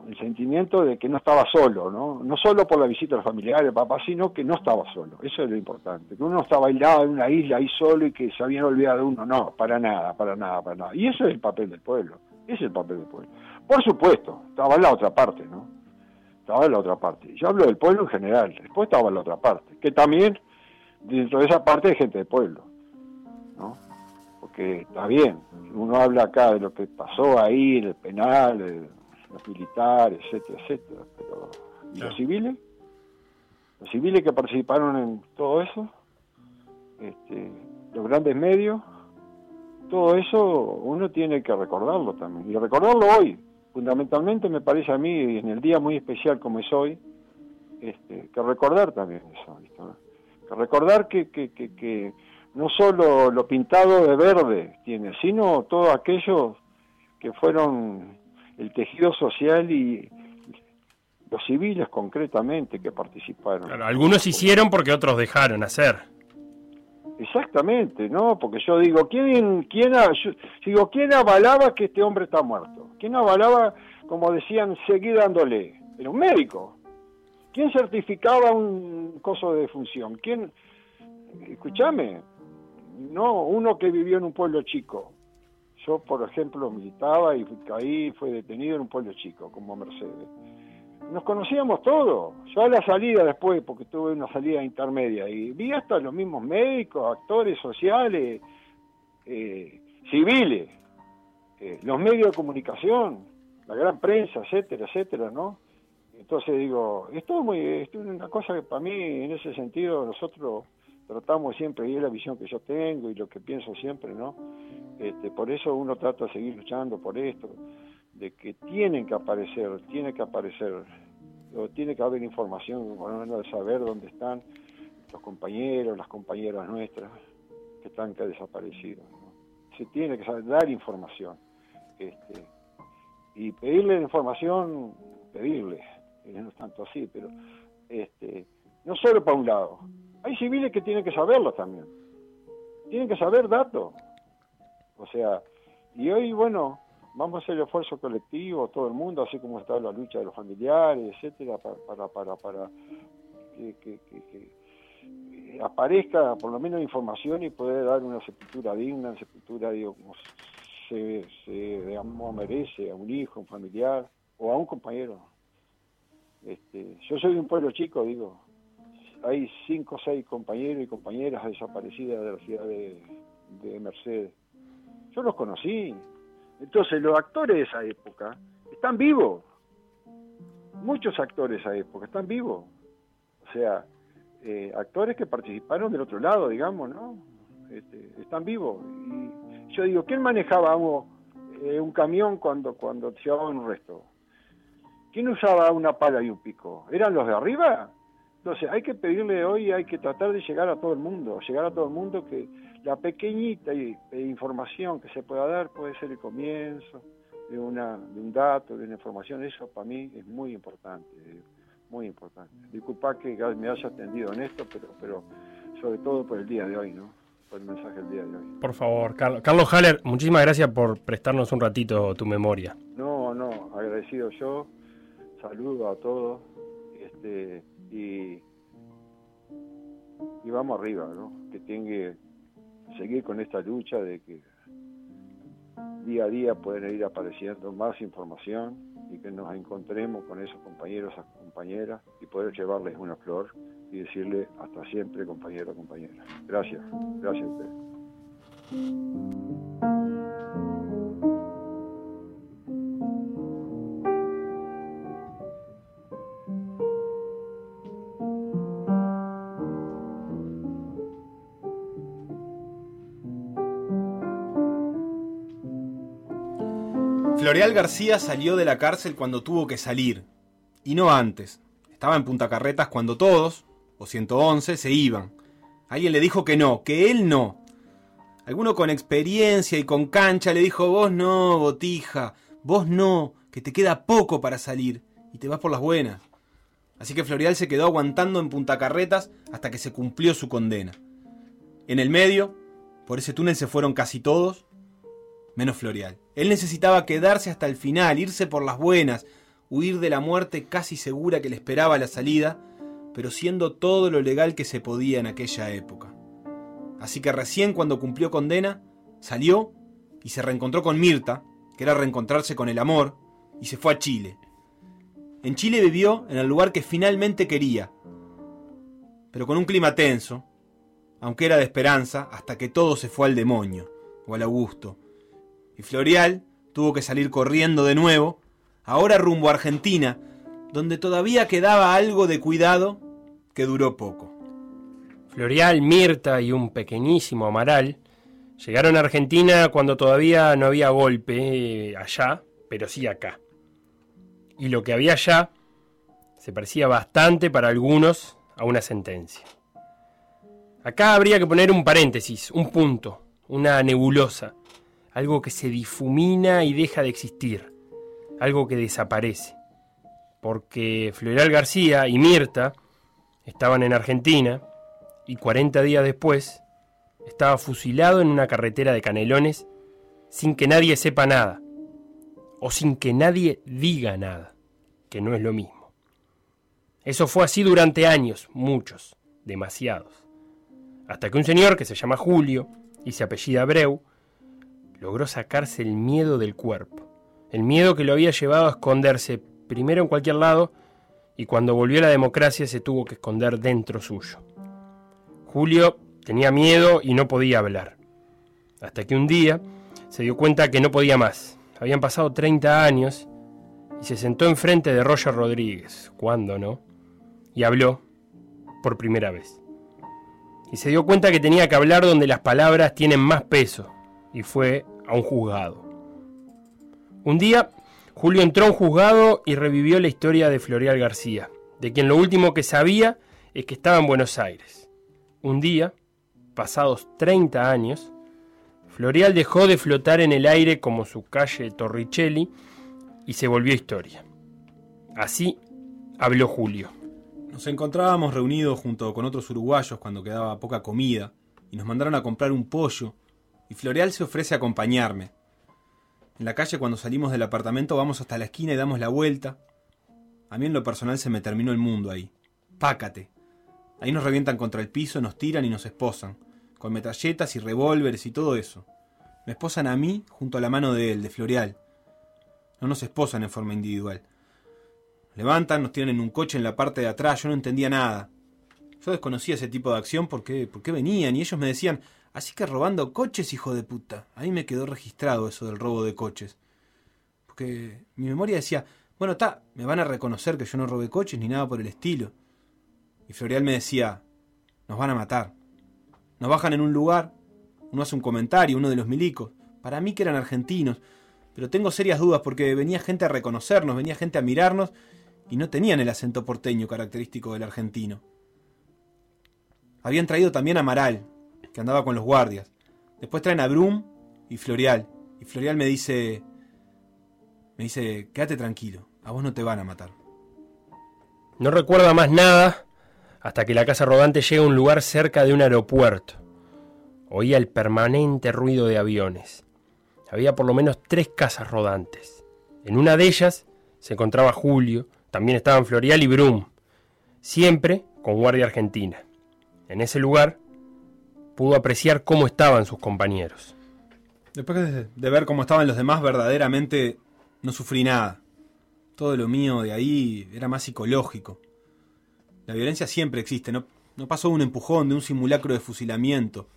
el sentimiento de que no estaba solo, ¿no? No solo por la visita a los familiares, papá, sino que no estaba solo, eso es lo importante, que uno no estaba aislado en una isla ahí solo y que se habían olvidado de uno, no, para nada, para nada, para nada. Y eso es el papel del pueblo, ese es el papel del pueblo. Por supuesto, estaba en la otra parte, ¿no? Estaba en la otra parte. Yo hablo del pueblo en general, después estaba en la otra parte, que también dentro de esa parte hay gente del pueblo, ¿no? Porque está bien, uno habla acá de lo que pasó ahí en el penal, de los militares, etcétera, etcétera, pero ¿y los civiles? Los civiles que participaron en todo eso, este, los grandes medios, todo eso uno tiene que recordarlo también, y recordarlo hoy, fundamentalmente me parece a mí, en el día muy especial como es hoy, este, que recordar también eso, que recordar que, que, que, que no solo lo pintado de verde tiene, sino todo aquello que fueron el tejido social y los civiles concretamente que participaron. Claro, algunos hicieron porque otros dejaron hacer. Exactamente, ¿no? Porque yo digo, ¿quién, quién, yo digo, ¿quién avalaba que este hombre está muerto? ¿Quién avalaba, como decían, seguir dándole? Era un médico. ¿Quién certificaba un coso de defunción? ¿Quién? Escúchame, no, uno que vivió en un pueblo chico. Yo, por ejemplo, militaba y caí, fue detenido en un pueblo chico, como Mercedes. Nos conocíamos todos. Yo a la salida después, porque tuve una salida intermedia, y vi hasta los mismos médicos, actores sociales, eh, civiles, eh, los medios de comunicación, la gran prensa, etcétera, etcétera, ¿no? Entonces digo, esto es, muy, esto es una cosa que para mí, en ese sentido, nosotros tratamos siempre, y es la visión que yo tengo y lo que pienso siempre, ¿no? Este, por eso uno trata de seguir luchando por esto, de que tienen que aparecer, tiene que aparecer, tiene que haber información, menos de saber dónde están los compañeros, las compañeras nuestras que están que desaparecidos. ¿no? Se tiene que saber, dar información. Este, y pedirle información, pedirle, eh, no es tanto así, pero este, no solo para un lado. Hay civiles que tienen que saberlo también. Tienen que saber datos. O sea, y hoy, bueno, vamos a hacer el esfuerzo colectivo, todo el mundo, así como está la lucha de los familiares, etcétera, para, para, para, para que, eh, aparezca por lo menos información y poder dar una sepultura digna, una sepultura, digo, como se, se digamos, merece a un hijo, un familiar o a un compañero. Este, yo soy de un pueblo chico, digo, hay cinco o seis compañeros y compañeras desaparecidas de la ciudad de, de Mercedes. Yo los conocí. Entonces, los actores de esa época están vivos. Muchos actores de esa época están vivos. O sea, eh, actores que participaron del otro lado, digamos, ¿no? Este, están vivos. Y yo digo, ¿quién manejaba un, eh, camión cuando, cuando llevaban un resto? ¿Quién usaba una pala y un pico? ¿Eran los de arriba? Entonces, hay que pedirle hoy, hay que tratar de llegar a todo el mundo, llegar a todo el mundo que la pequeñita eh, información que se pueda dar puede ser el comienzo de, una, de un dato, de una información, eso para mí es muy importante, eh, muy importante. Disculpa que me haya atendido en esto, pero, pero sobre todo por el día de hoy, ¿no? Por el mensaje del día de hoy. Por favor, Carlos. Carlos Haller, muchísimas gracias por prestarnos un ratito tu memoria. No, no, agradecido yo, saludo a todos, este, y, y vamos arriba, ¿no? Que que seguir con esta lucha de que día a día pueden ir apareciendo más información y que nos encontremos con esos compañeros, esas compañeras y poder llevarles una flor y decirle hasta siempre compañero, compañera. Gracias, gracias a ustedes. Floreal García salió de la cárcel cuando tuvo que salir, y no antes. Estaba en Punta Carretas cuando todos, o 111, se iban. Alguien le dijo que no, que él no. Alguno con experiencia y con cancha le dijo, vos no, botija, vos no, que te queda poco para salir, y te vas por las buenas. Así que Floreal se quedó aguantando en Punta Carretas hasta que se cumplió su condena. En el medio, por ese túnel se fueron casi todos, menos Floreal. Él necesitaba quedarse hasta el final, irse por las buenas, huir de la muerte casi segura que le esperaba la salida, pero siendo todo lo legal que se podía en aquella época. Así que recién cuando cumplió condena, salió y se reencontró con Mirta, que era reencontrarse con el amor, y se fue a Chile. En Chile vivió en el lugar que finalmente quería, pero con un clima tenso, aunque era de esperanza, hasta que todo se fue al demonio, o al Augusto, y Floreal tuvo que salir corriendo de nuevo, ahora rumbo a Argentina, donde todavía quedaba algo de cuidado que duró poco. Floreal, Mirta y un pequeñísimo Amaral llegaron a Argentina cuando todavía no había golpe eh, allá, pero sí acá. Y lo que había allá se parecía bastante para algunos a una sentencia. Acá habría que poner un paréntesis, un punto, una nebulosa, algo que se difumina y deja de existir, algo que desaparece. Porque Floreal García y Mirta estaban en Argentina y 40 días después estaba fusilado en una carretera de Canelones sin que nadie sepa nada, o sin que nadie diga nada, que no es lo mismo. Eso fue así durante años, muchos, demasiados, hasta que un señor que se llama Julio y se apellida Abreu, logró sacarse el miedo del cuerpo, el miedo que lo había llevado a esconderse primero en cualquier lado y cuando volvió la democracia se tuvo que esconder dentro suyo. Julio tenía miedo y no podía hablar, hasta que un día se dio cuenta que no podía más. Habían pasado 30 años y se sentó enfrente de Roger Rodríguez, cuando no, y habló por primera vez. Y se dio cuenta que tenía que hablar donde las palabras tienen más peso, y fue a un juzgado. Un día, Julio entró a un juzgado y revivió la historia de Florial García, de quien lo último que sabía es que estaba en Buenos Aires. Un día, pasados 30 años, Florial dejó de flotar en el aire como su calle Torricelli y se volvió historia. Así habló Julio. Nos encontrábamos reunidos junto con otros uruguayos cuando quedaba poca comida y nos mandaron a comprar un pollo y Floreal se ofrece a acompañarme. En la calle cuando salimos del apartamento vamos hasta la esquina y damos la vuelta. A mí en lo personal se me terminó el mundo ahí. Pácate. Ahí nos revientan contra el piso, nos tiran y nos esposan con metralletas y revólveres y todo eso. Me esposan a mí junto a la mano de él, de Floreal. No nos esposan en forma individual. Levantan, nos tiran en un coche en la parte de atrás, yo no entendía nada. Yo desconocía ese tipo de acción porque, porque venían y ellos me decían, así que robando coches, hijo de puta. Ahí me quedó registrado eso del robo de coches. Porque mi memoria decía, bueno, está, me van a reconocer que yo no robé coches ni nada por el estilo. Y Floreal me decía, nos van a matar. Nos bajan en un lugar, uno hace un comentario, uno de los milicos. Para mí que eran argentinos, pero tengo serias dudas porque venía gente a reconocernos, venía gente a mirarnos y no tenían el acento porteño característico del argentino. Habían traído también a Amaral, que andaba con los guardias. Después traen a Brum y Florial. Y Florial me dice, me dice, quédate tranquilo, a vos no te van a matar. No recuerda más nada hasta que la casa rodante llega a un lugar cerca de un aeropuerto. Oía el permanente ruido de aviones. Había por lo menos tres casas rodantes. En una de ellas se encontraba Julio, también estaban Florial y Brum, siempre con guardia argentina. En ese lugar pudo apreciar cómo estaban sus compañeros. Después de, ver cómo estaban los demás, verdaderamente no sufrí nada. Todo lo mío de ahí era más psicológico. La violencia siempre existe, no, no pasó de un empujón, de un simulacro de fusilamiento,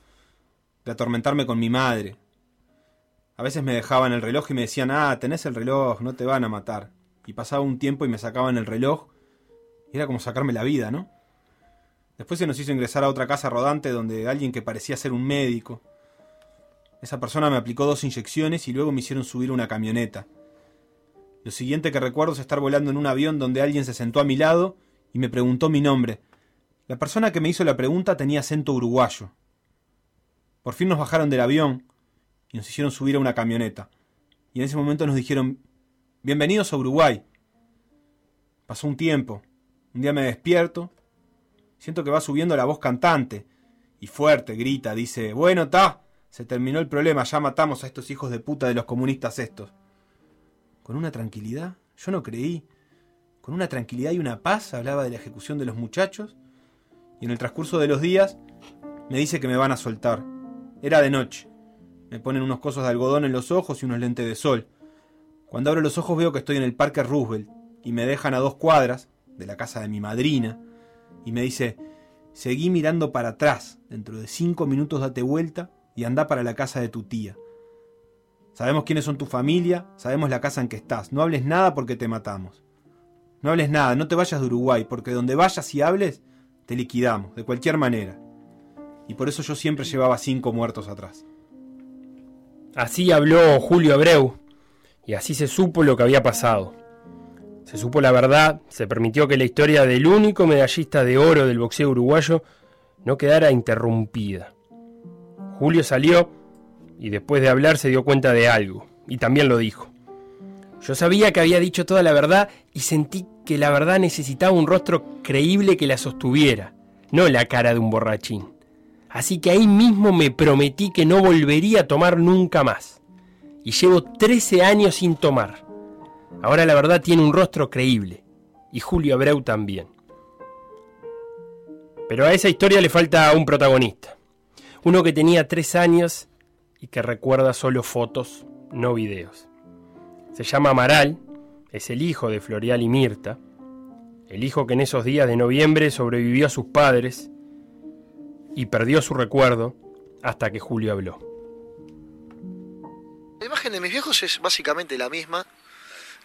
de atormentarme con mi madre. A veces me dejaban el reloj y me decían, ah, tenés el reloj, no te van a matar. Y pasaba un tiempo y me sacaban el reloj. Era como sacarme la vida, ¿no? Después se nos hizo ingresar a otra casa rodante donde alguien que parecía ser un médico. Esa persona me aplicó dos inyecciones y luego me hicieron subir una camioneta. Lo siguiente que recuerdo es estar volando en un avión donde alguien se sentó a mi lado y me preguntó mi nombre. La persona que me hizo la pregunta tenía acento uruguayo. Por fin nos bajaron del avión y nos hicieron subir a una camioneta. Y en ese momento nos dijeron, bienvenidos a Uruguay. Pasó un tiempo. Un día me despierto. Siento que va subiendo la voz cantante. Y fuerte, grita, dice, bueno, ta, se terminó el problema, ya matamos a estos hijos de puta de los comunistas estos. Con una tranquilidad, yo no creí con una tranquilidad y una paz hablaba de la ejecución de los muchachos y en el transcurso de los días me dice que me van a soltar. Era de noche. Me ponen unos cosos de algodón en los ojos y unos lentes de sol. Cuando abro los ojos veo que estoy en el Parque Roosevelt y me dejan a dos cuadras de la casa de mi madrina y me dice, seguí mirando para atrás, dentro de cinco minutos date vuelta y anda para la casa de tu tía. Sabemos quiénes son tu familia, sabemos la casa en que estás, no hables nada porque te matamos. No hables nada, no te vayas de Uruguay, porque donde vayas y hables, te liquidamos, de cualquier manera. Y por eso yo siempre llevaba cinco muertos atrás. Así habló Julio Abreu, y así se supo lo que había pasado. Se supo la verdad, se permitió que la historia del único medallista de oro del boxeo uruguayo no quedara interrumpida. Julio salió y después de hablar se dio cuenta de algo, y también lo dijo. Yo sabía que había dicho toda la verdad y sentí que la verdad necesitaba un rostro creíble que la sostuviera, no la cara de un borrachín. Así que ahí mismo me prometí que no volvería a tomar nunca más. Y llevo 13 años sin tomar. Ahora la verdad tiene un rostro creíble. Y Julio Abreu también. Pero a esa historia le falta un protagonista. Uno que tenía 3 años y que recuerda solo fotos, no videos. Se llama Amaral, es el hijo de Florial y Mirta, el hijo que en esos días de noviembre sobrevivió a sus padres y perdió su recuerdo hasta que Julio habló. La imagen de mis viejos es básicamente la misma,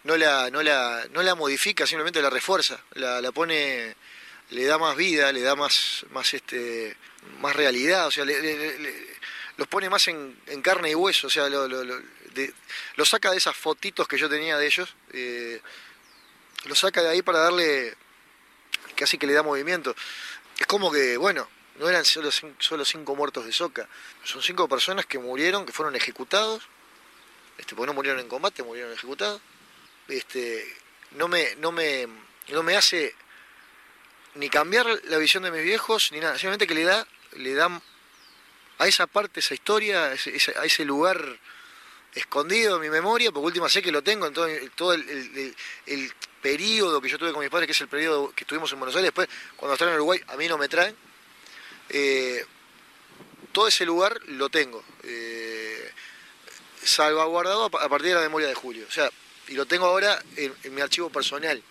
no la, no la, no la modifica, simplemente la refuerza, la, la pone, le da más vida, le da más, más, este, más realidad, o sea, le- le- los pone más en, en carne y hueso, o sea, lo, lo- lo- saca de esas fotitos que yo tenía de ellos, eh, lo saca de ahí para darle, casi que le da movimiento. Es como que, bueno, no eran solo, solo cinco muertos de soca, son cinco personas que murieron, que fueron ejecutados, este, porque no murieron en combate, murieron ejecutados. Este, no me, no me, no me hace ni cambiar la visión de mis viejos, ni nada, simplemente que le da, le da a esa parte, esa historia, a ese, lugar escondido en mi memoria, porque última sé que lo tengo en todo, el, el- periodo que yo tuve con mis padres, que es el periodo que estuvimos en Buenos Aires, después cuando estaban en Uruguay a mí no me traen. Eh, todo ese lugar lo tengo. eh, salvaguardado a partir de la memoria de Julio. O sea, y lo tengo ahora en, mi archivo personal.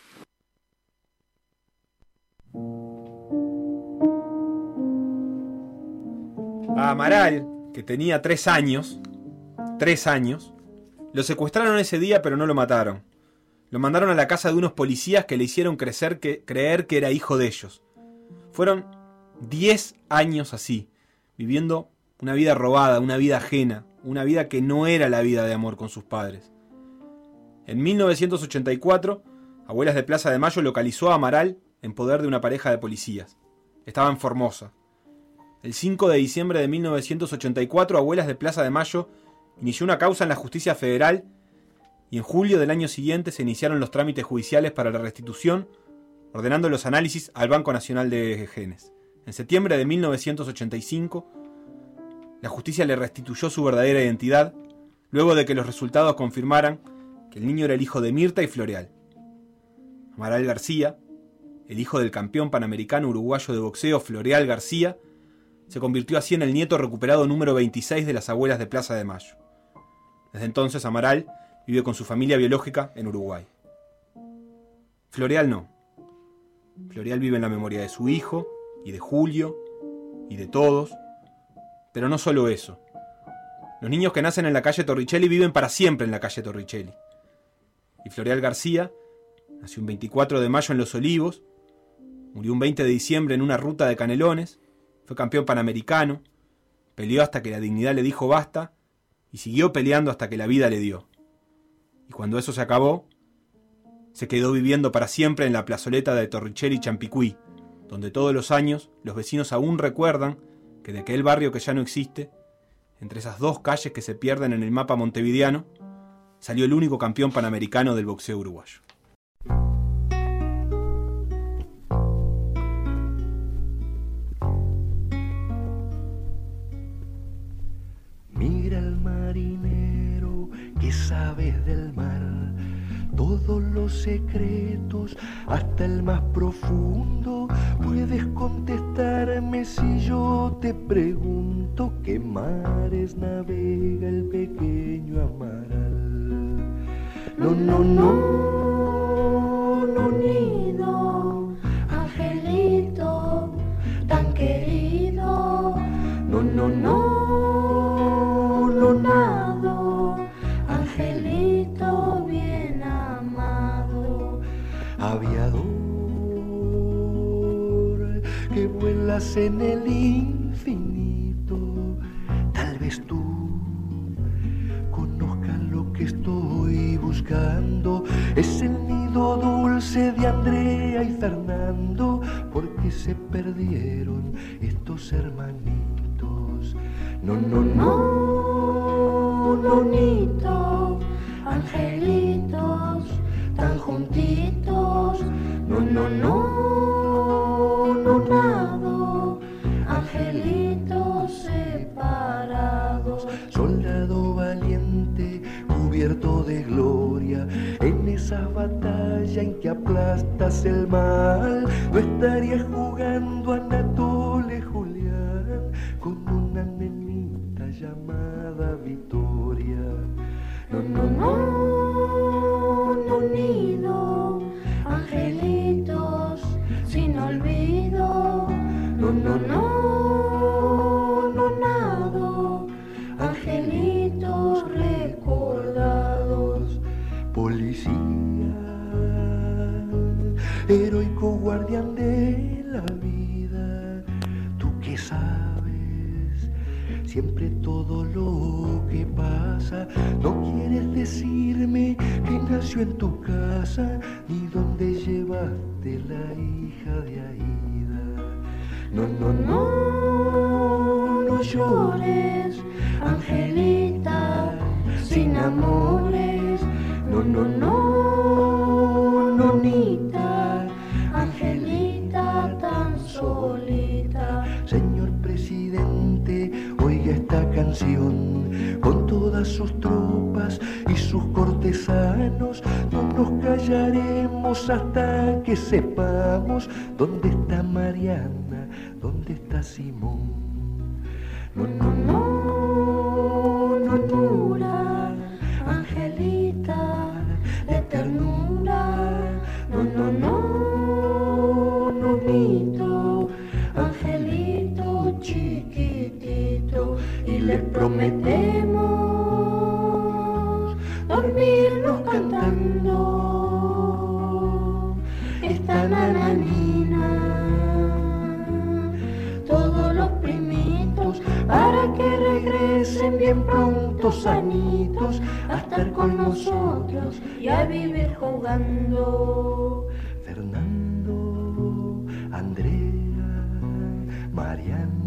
A Amaral, que tenía tres años, tres años, lo secuestraron ese día pero no lo mataron. Lo mandaron a la casa de unos policías que le hicieron creer que era hijo de ellos. Fueron 10 años así, viviendo una vida robada, una vida ajena, una vida que no era la vida de amor con sus padres. En 1984, Abuelas de Plaza de Mayo localizó a Amaral en poder de una pareja de policías. Estaba en Formosa. El 5 de diciembre de 1984, Abuelas de Plaza de Mayo inició una causa en la justicia federal y en julio del año siguiente se iniciaron los trámites judiciales para la restitución, ordenando los análisis al Banco Nacional de Genes. En septiembre de 1985, la justicia le restituyó su verdadera identidad, luego de que los resultados confirmaran que el niño era el hijo de Mirta y Floreal. Amaral García, el hijo del campeón panamericano uruguayo de boxeo Floreal García, se convirtió así en el nieto recuperado número 26 de las abuelas de Plaza de Mayo. Desde entonces Amaral vive con su familia biológica en Uruguay. Floreal no. Floreal vive en la memoria de su hijo y de Julio y de todos. Pero no solo eso. Los niños que nacen en la calle Torricelli viven para siempre en la calle Torricelli. Y Floreal García nació un 24 de mayo en Los Olivos, murió un 20 de diciembre en una ruta de Canelones, fue campeón panamericano, peleó hasta que la dignidad le dijo basta y siguió peleando hasta que la vida le dio. Y cuando eso se acabó, se quedó viviendo para siempre en la plazoleta de Torricelli Champicuí, donde todos los años los vecinos aún recuerdan que de aquel barrio que ya no existe, entre esas dos calles que se pierden en el mapa montevideano, salió el único campeón panamericano del boxeo uruguayo. Mira el marinero que sabes del mar, todos los secretos, hasta el más profundo. Puedes contestarme si yo te pregunto qué mares navega el pequeño Amaral. No, no, no, no, nido, Angelito, tan querido, no, no, no, no, nado, Angelito bien amado. aviador que vuelas en el infinito. Tal vez tú estos hermanitos. Prometemos dormirnos cantando esta nananina. Todos los primitos para que regresen bien pronto sanitos a estar con nosotros y a vivir jugando. Fernando, Andrea, Mariana,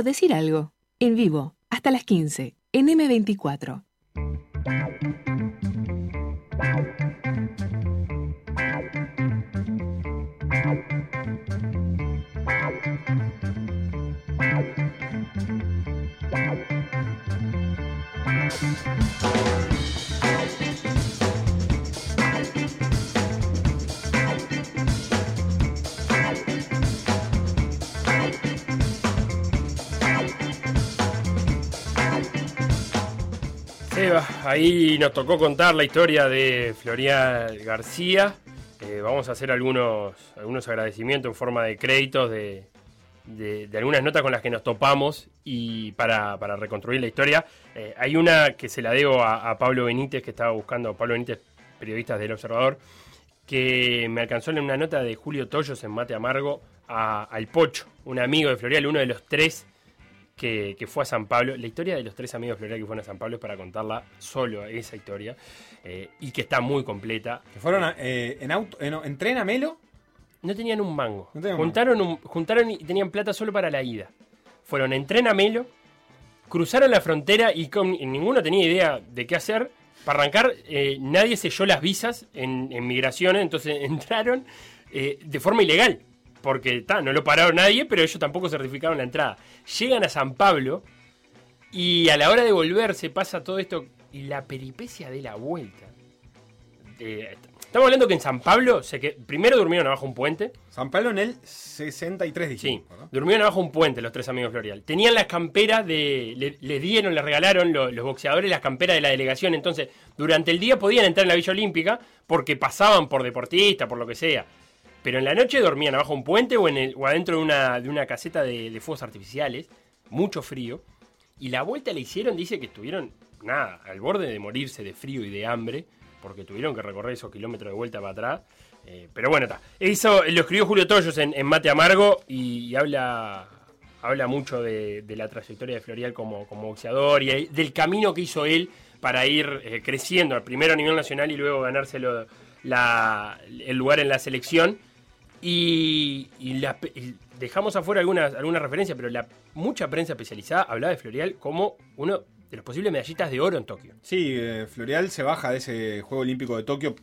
Por decir algo, en vivo, hasta las 15, en M24. Ahí nos tocó contar la historia de Florian García. Eh, vamos a hacer algunos, algunos agradecimientos en forma de créditos de, de- algunas notas con las que nos topamos y para, para reconstruir la historia. Eh, hay una que se la debo a, Pablo Benítez, que estaba buscando, Pablo Benítez, periodista del Observador, que me alcanzó en una nota de Julio Toyos en Mate Amargo al Pocho, un amigo de Florial, uno de los tres que, que fue a San Pablo. La historia de los tres amigos de Florial que fueron a San Pablo es para contarla solo, esa historia, eh, y que está muy completa. Que fueron a- eh, en, auto, en, en tren a Melo. No tenían un mango. No tenían un juntaron, un- juntaron y tenían plata solo para la ida. Fueron en tren a Melo, cruzaron la frontera y, con, y ninguno tenía idea de qué hacer. Para arrancar, eh, nadie selló las visas en, en migraciones, entonces entraron de forma ilegal. Porque ta, no lo pararon nadie, pero ellos tampoco certificaron la entrada. Llegan a San Pablo y a la hora de volverse pasa todo esto y la peripecia de la vuelta. Eh, estamos hablando que en San Pablo, se que, primero durmieron abajo un puente. San Pablo en el 63 Sí, dijimos. ¿no? durmieron abajo un puente los tres amigos Florial. Tenían las camperas de. Le, les dieron, les regalaron lo- los boxeadores las camperas de la delegación. Entonces, durante el día podían entrar en la Villa Olímpica porque pasaban por deportistas, por lo que sea. Pero en la noche dormían abajo un puente o, en el, o adentro de una, de una caseta de, de fuegos artificiales. Mucho frío. Y la vuelta le hicieron, dice que estuvieron, nada, al borde de morirse de frío y de hambre. Porque tuvieron que recorrer esos kilómetros de vuelta para atrás. Eh, pero bueno, está. Eso lo escribió Julio Toyos en, en Mate Amargo y, habla, habla mucho de, de la trayectoria de Florial como, como boxeador y del camino que hizo él para ir eh, creciendo, primero a nivel nacional y luego ganárselo la- el lugar en la selección. Y, y la- y dejamos afuera algunas, algunas referencias, pero la mucha prensa especializada hablaba de Florial como uno de los posibles medallistas de oro en Tokio. Sí, eh, Florial se baja de ese Juego Olímpico de Tokio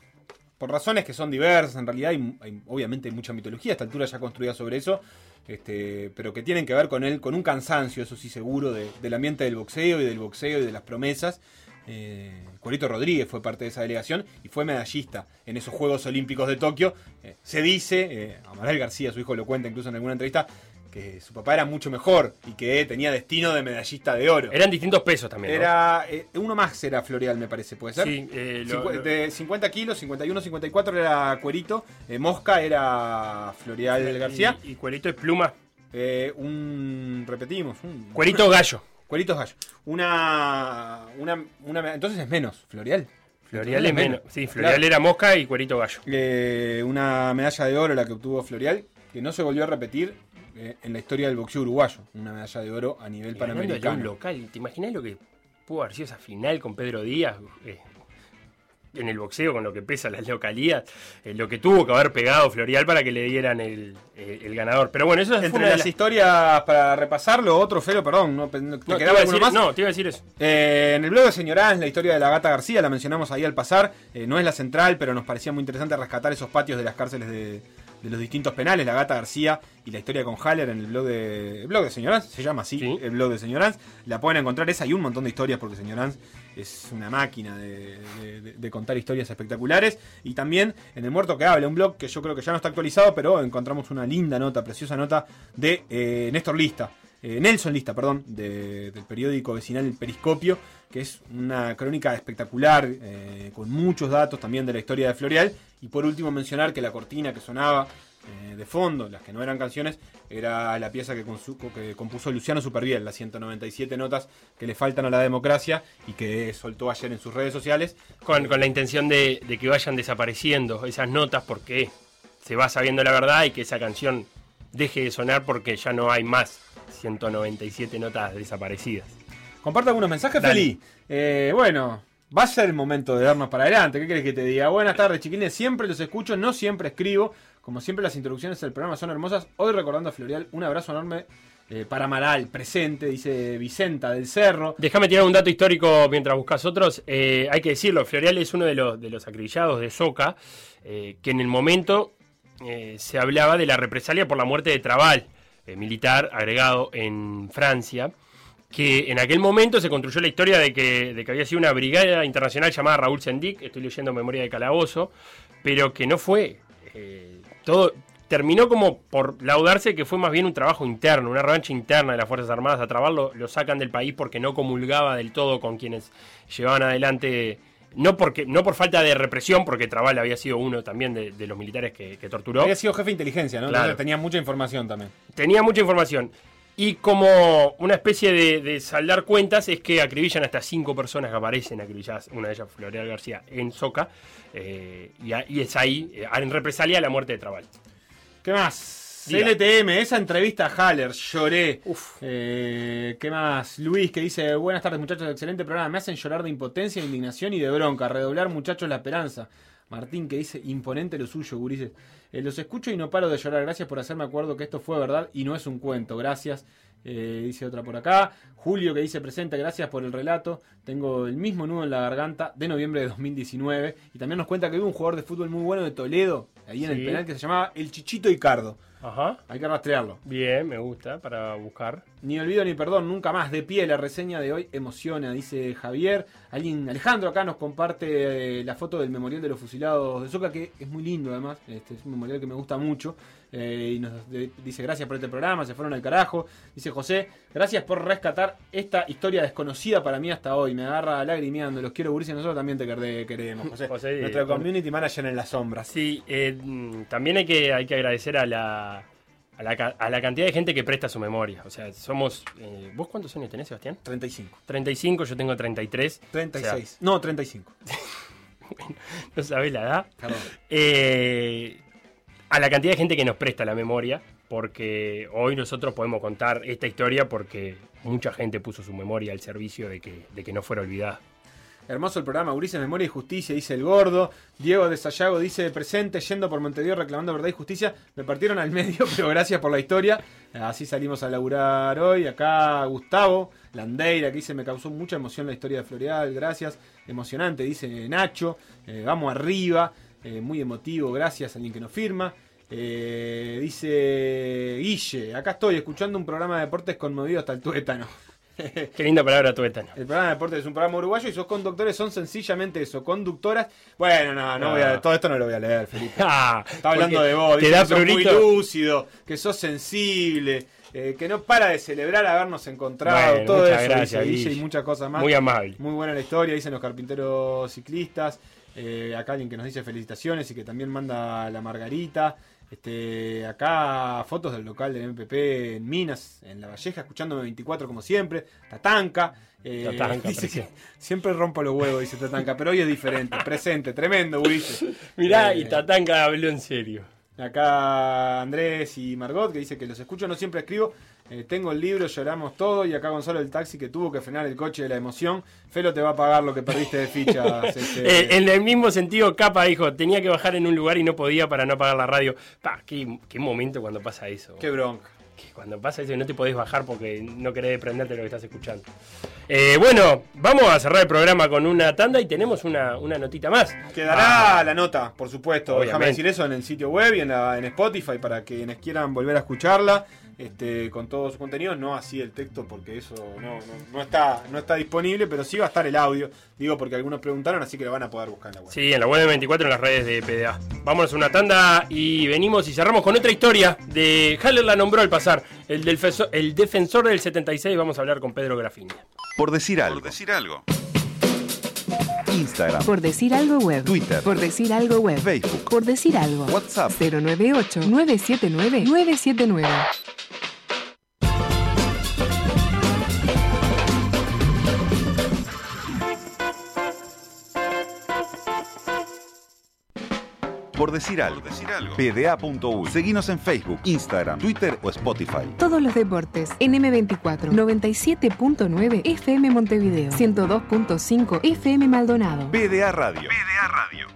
por razones que son diversas. En realidad, hay, hay- obviamente, hay mucha mitología a esta altura ya construida sobre eso, este, pero que tienen que ver con él, con un cansancio, eso sí, seguro, de- del ambiente del boxeo y del boxeo y de las promesas. Eh, Corito Rodríguez fue parte de esa delegación y fue medallista en esos Juegos Olímpicos de Tokio. Eh, se dice, eh, Amaral García, su hijo, lo cuenta incluso en alguna entrevista, que su papá era mucho mejor y que tenía destino de medallista de oro. Eran distintos pesos también. ¿no? Era eh, uno más era Florial, me parece, puede ser. Sí, eh, lo- Cincu- lo- de 50 kilos, 51, 54 era Cuerito, Mosca era Florial García. Y, y Cuerito es pluma. Eh, un repetimos, un Cuerito gallo. Cuerito gallo. Una, una, una entonces es menos, Florial. Florial es menos. Sí, Florial era mosca y Cuerito gallo. Eh, una medalla de oro la que obtuvo Florial, que no se volvió a repetir eh, en la historia del boxeo uruguayo. Una medalla de oro a nivel Y un panamericano. local. ¿Te imaginas lo que pudo haber sido esa final con Pedro Díaz? eh, en el boxeo, con lo que pesa la localidad, eh, lo que tuvo que haber pegado Florial para que le dieran el, el- el ganador. Pero bueno, eso fue Entre las las- historias para repasarlo, otro Felo, perdón, no, ¿te No, te quedaba iba a alguno decir- más? no, te iba a decir eso. Eh, en el blog de Señorán, la historia de la gata García, la mencionamos ahí al pasar. Eh, no es la central, pero nos parecía muy interesante rescatar esos patios de las cárceles de, de los distintos penales, la gata García y la historia con Haller en el blog de. El blog de Señorán, se llama así, el blog de Señorán. La pueden encontrar esa y un montón de historias, porque Señorán es una máquina de, contar historias espectaculares. Y también en El Muerto que Habla, un blog que yo creo que ya no está actualizado, pero encontramos una linda nota, preciosa nota de eh, Néstor Lista. eh, Nelson Lista, perdón, de- del periódico vecinal El Periscopio, que es una crónica espectacular, eh, con muchos datos también de la historia de Florial. Y por último mencionar que la cortina que sonaba eh, de fondo, las que no eran canciones, era la pieza que, compuso Luciano Superviel, las 197 notas que le faltan a la democracia y que soltó ayer en sus redes sociales. Con, con la intención de, de que vayan desapareciendo esas notas porque se va sabiendo la verdad y que esa canción deje de sonar porque ya no hay más 197 notas desaparecidas. Comparte algunos mensajes, Dale. Feli. Eh, bueno, va a ser el momento de darnos para adelante. ¿Qué querés que te diga? Buenas tardes, chiquines. Siempre los escucho, no siempre escribo. Como siempre, las introducciones del programa son hermosas. Hoy recordando a Florial, un abrazo enorme eh, para Maral, presente, dice Vicenta del Cerro. Déjame tirar un dato histórico mientras buscas otros. Eh, hay que decirlo, Florial es uno de los, de los acribillados de Soca, eh, que en el momento se hablaba de la represalia por la muerte de Trabal, militar agregado en Francia, que en aquel momento se construyó la historia de que, había sido una brigada internacional llamada Raúl Sendic, estoy leyendo Memoria de Calabozo, pero que no fue todo... Terminó como por laudarse que fue más bien un trabajo interno, una revancha interna de las Fuerzas Armadas. A Trabal lo, lo sacan del país porque no comulgaba del todo con quienes llevaban adelante no porque no por falta de represión, porque Trabal había sido uno también de, de los militares que, que torturó. Había sido jefe de inteligencia, ¿no? Claro. Tenía mucha información también. Tenía mucha información. Y como una especie de, de saldar cuentas es que acribillan hasta cinco personas que aparecen acribilladas, una de ellas Floreal García, en Soca, eh, y, a- y es ahí, eh, en represalia a la muerte de Trabal. ¿Qué más? Diga. CLTM, esa entrevista a Haller, lloré. Eh, ¿Qué más? Luis que dice, buenas tardes muchachos, excelente programa. Me hacen llorar de impotencia, de indignación y de bronca. Redoblar muchachos la esperanza. Martín que dice, imponente lo suyo, gurises. Eh, los escucho y no paro de llorar. Gracias por hacerme acuerdo que esto fue verdad y no es un cuento. Gracias. Eh, dice otra por acá. Julio que dice presente, gracias por el relato. Tengo el mismo nudo en la garganta de noviembre de 2019. Y también nos cuenta que hubo un jugador de fútbol muy bueno de Toledo, ahí en el penal, que se llamaba El Chichito Icardo. Ajá. Hay que rastrearlo. Bien, me gusta, para buscar. Ni olvido ni perdón, nunca más. De pie, la reseña de hoy emociona, dice Javier. Alguien, Alejandro acá nos comparte eh, la foto del memorial de los fusilados de Soca, que es muy lindo además. Este es un memorial que me gusta mucho. Eh, y nos dice gracias por este programa, se fueron al carajo. Dice José, gracias por rescatar esta historia desconocida para mí hasta hoy. Me agarra lagrimeando, los quiero gurises, nosotros también te queremos, José. José, Nuestro community manager en las sombras. Sí, eh, también hay que, hay que agradecer a la, a, la, a la cantidad de gente que presta su memoria. O sea, somos... eh, ¿Vos cuántos años tenés, Sebastián? 35. 35, yo tengo 33. 36. O sea, no, 35. no sabés la edad. Eh, a la cantidad de gente que nos presta la memoria, porque hoy nosotros podemos contar esta historia porque mucha gente puso su memoria al servicio de que, de que no fuera olvidada. Hermoso el programa, Ulises Memoria y Justicia, dice el gordo. Diego de Sayago dice presente, yendo por Montevideo reclamando verdad y justicia. Me partieron al medio, pero gracias por la historia. Así salimos a laburar hoy. Acá Gustavo Landeira, que dice me causó mucha emoción la historia de Floreal, gracias. Emocionante, dice Nacho. Eh, vamos arriba, eh, muy emotivo, gracias a alguien que nos firma. Eh, dice Guille, acá estoy escuchando un programa de deportes conmovido hasta el tuétano. Qué linda palabra tuétano. El programa de deportes es un programa uruguayo y sus conductores son sencillamente eso, conductoras. Bueno, no, no voy a, todo esto no lo voy a leer, Felipe. Ah, Está hablando de vos, te da que sos muy lúcido, que sos sensible, eh, que no para de celebrar habernos encontrado, Bueno, todo muchas eso, gracias, dice Guille. y muchas cosas más. Muy amable. Muy buena la historia, dicen los carpinteros ciclistas. Eh, acá alguien que nos dice felicitaciones y que también manda la margarita. Este, acá fotos del local del MPP en Minas, en La Valleja, escuchándome 24 como siempre. Tatanca. eh, Tatanca, dice que siempre rompo los huevos, dice Tatanca, pero hoy es diferente. Presente, tremendo, Ulises. Mirá, Eh, y Tatanka habló en serio. Acá Andrés y Margot que dice que los escucho, no siempre escribo. Eh, tengo el libro, lloramos todo. Y acá Gonzalo el taxi que tuvo que frenar el coche de la emoción. Felo te va a pagar lo que perdiste de fichas. este. Eh, en el mismo sentido, Capa dijo, tenía que bajar en un lugar y no podía para no apagar la radio. Pa, qué, qué momento cuando pasa eso. Qué bronca. Que cuando pasa eso no te podés bajar porque no querés desprenderte de lo que estás escuchando. Eh, bueno, vamos a cerrar el programa con una tanda y tenemos una, una notita más. Quedará la nota, por supuesto. Déjame decir eso en el sitio web y en, la- en Spotify para quienes quieran volver a escucharla. Este, con todo su contenido, no así el texto porque eso no, no, no está, no está disponible, pero sí va a estar el audio. Digo porque algunos preguntaron, así que lo van a poder buscar en la web. Sí, en la web de 24 en las redes de PDA. Vámonos a una tanda y venimos y cerramos con otra historia de Haller la nombró al pasar, el, del feso- el defensor del 76. Vamos a hablar con Pedro Grafini. Por decir algo. Por decir algo. Instagram. Por decir algo web. Twitter. Por decir algo web. Facebook. Por decir algo. WhatsApp. 098-979-979. Por decir algo. PDA.U. Seguinos en Facebook, Instagram, Twitter o Spotify. Todos los deportes en M24 97.9 FM Montevideo 102.5 FM Maldonado. PDA Radio. PDA Radio.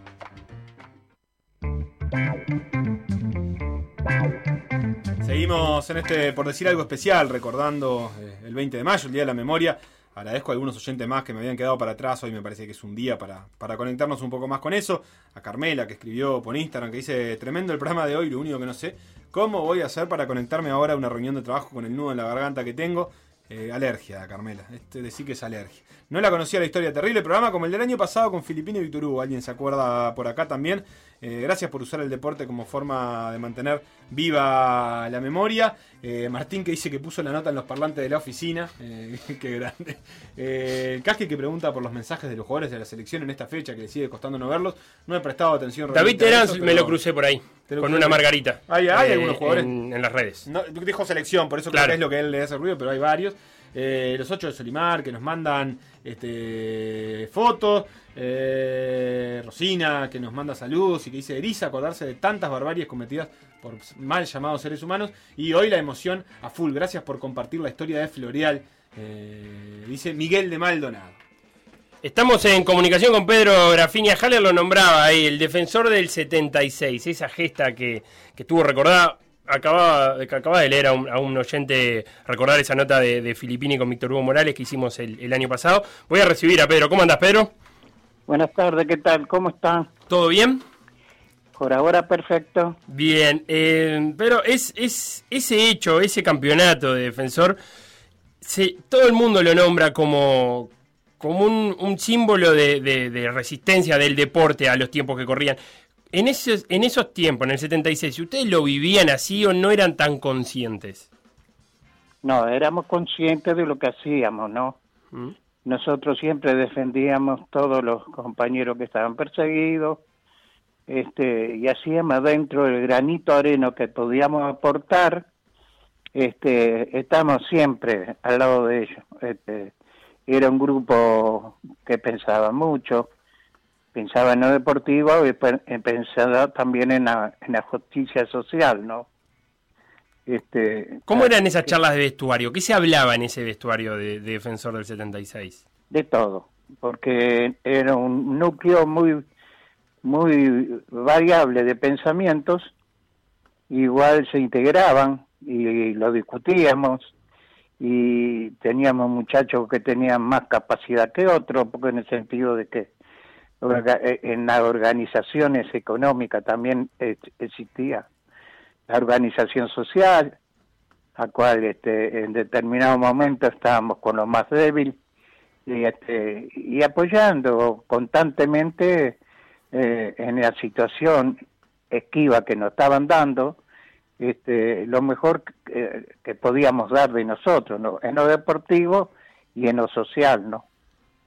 Seguimos en este, por decir algo especial, recordando eh, el 20 de mayo, el Día de la Memoria. Agradezco a algunos oyentes más que me habían quedado para atrás. Hoy me parece que es un día para, para conectarnos un poco más con eso. A Carmela, que escribió por Instagram, que dice: Tremendo el programa de hoy, lo único que no sé. ¿Cómo voy a hacer para conectarme ahora a una reunión de trabajo con el nudo en la garganta que tengo? Eh, alergia, Carmela. Este decir que es alergia. No la conocía la historia terrible, programa como el del año pasado con Filipino y Víctor Hugo. Alguien se acuerda por acá también. Eh, gracias por usar el deporte como forma de mantener viva la memoria. Eh, Martín que dice que puso la nota en los parlantes de la oficina. Eh, qué grande. El Casque que pregunta por los mensajes de los jugadores de la selección en esta fecha que le sigue costando no verlos. No he prestado atención. David Terán me lo crucé por ahí, ¿Te lo con una margarita. Hay, hay algunos jugadores. En, en las redes. No, dijo selección, por eso creo Claro. que es lo que él le hace ruido, pero hay varios. Eh, los ocho de Solimar que nos mandan este, fotos. Eh, Rosina que nos manda saludos y que dice eriza acordarse de tantas barbaries cometidas por mal llamados seres humanos. Y hoy la emoción a full. Gracias por compartir la historia de Floreal. Eh, dice Miguel de Maldonado. Estamos en comunicación con Pedro Grafinia Haller, lo nombraba ahí, el defensor del 76, esa gesta que, que tuvo recordada. Acababa, que acaba de leer a un, a un oyente recordar esa nota de, de Filipini con Víctor Hugo Morales que hicimos el, el año pasado. Voy a recibir a Pedro. ¿Cómo andas, Pedro? Buenas tardes, ¿qué tal? ¿Cómo están? ¿Todo bien? Por ahora perfecto. Bien, eh, pero es, es ese hecho, ese campeonato de defensor, se, todo el mundo lo nombra como, como un, un símbolo de, de- de resistencia del deporte a los tiempos que corrían. En esos, en esos tiempos, en el 76, ¿ustedes lo vivían así o no eran tan conscientes? No, éramos conscientes de lo que hacíamos, ¿no? ¿Mm? Nosotros siempre defendíamos todos los compañeros que estaban perseguidos, este, y hacíamos dentro del granito areno que podíamos aportar, este, estamos siempre al lado de ellos. Este, era un grupo que pensaba mucho, pensaba en lo deportivo y pe- pensaba también en la justicia social, ¿no? Este, ¿Cómo eran esas charlas de vestuario? ¿Qué se hablaba en ese vestuario de, de Defensor del 76? de todo, porque era un núcleo muy muy variable de pensamientos, igual se integraban y lo discutíamos y teníamos muchachos que tenían más capacidad que otros, porque en el sentido de que eh, en las organizaciones económicas también eh, existía la organización social, a cual este, en determinado momento estábamos con los más débiles y, este, y apoyando constantemente eh, en la situación esquiva que nos estaban dando, este, lo mejor que, que podíamos dar de nosotros, ¿no? en lo deportivo y en lo social, ¿no?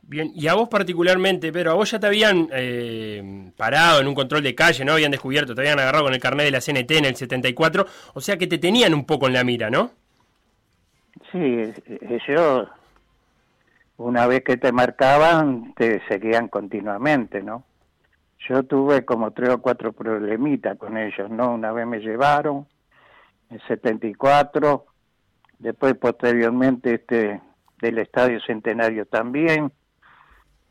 Bien, y a vos particularmente, Pedro, a vos ya te habían eh, parado en un control de calle, ¿no? Habían descubierto, te habían agarrado con el carnet de la CNT en el 74, o sea que te tenían un poco en la mira, ¿no? Sí, eh, yo, una vez que te marcaban, te seguían continuamente, ¿no? Yo tuve como tres o cuatro problemitas con ellos, ¿no? Una vez me llevaron, en 74, después posteriormente este del Estadio Centenario también,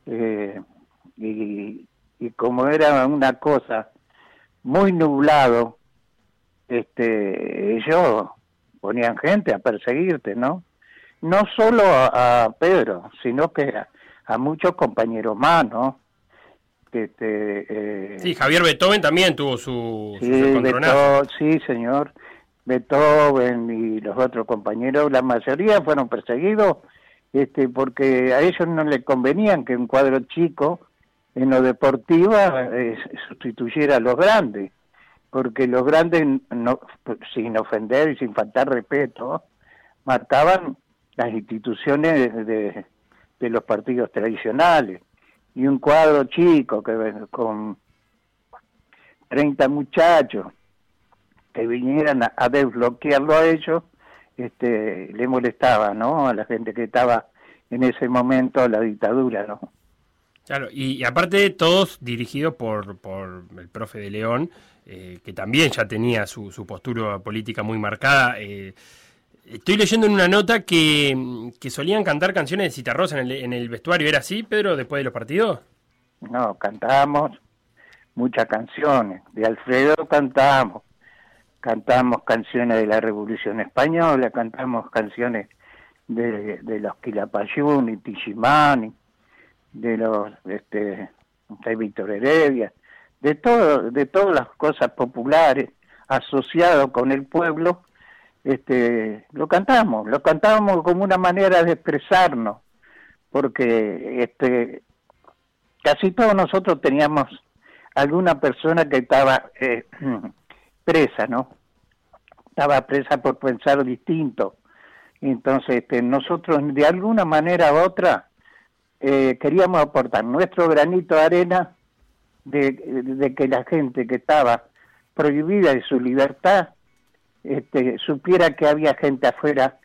eh, y, y como era una cosa muy nublado, este, ellos ponían gente a perseguirte, ¿no? No solo a, a Pedro, sino que a, a muchos compañeros más, ¿no? Que te, eh, Sí, Javier Beethoven también tuvo su, Sí. Beethoven, sí, señor. Beethoven y los otros compañeros, la mayoría fueron perseguidos este, porque a ellos no les convenían que un cuadro chico en lo deportivo eh, sustituyera a los grandes, porque los grandes, no, sin ofender y sin faltar respeto, marcaban las instituciones de, de- los partidos tradicionales. Y un cuadro chico que con 30 muchachos que vinieran a desbloquearlo a ellos, este, le molestaba, ¿no? A la gente que estaba en ese momento la dictadura, ¿no? Claro, y, y aparte todos dirigidos por, por el profe de León, eh, que también ya tenía su, su postura política muy marcada. eh, estoy leyendo en una nota que, que solían cantar canciones de Citarrosa en el, en el vestuario. ¿Era así, Pedro, después de los partidos? No, cantábamos muchas canciones. De Alfredo cantamos. Cantamos canciones de la Revolución Española, cantamos canciones de, de los Quilapayún y de los este, de Víctor Heredia, de todo, de todas las cosas populares asociadas con el pueblo, este, lo cantamos, lo cantamos como una manera de expresarnos, porque este, casi todos nosotros teníamos alguna persona que estaba eh, presa, ¿no? Estaba presa por pensar distinto. Entonces, este, nosotros de alguna manera u otra eh, queríamos aportar nuestro granito de arena de, que la gente que estaba prohibida de su libertad este, supiera que había gente afuera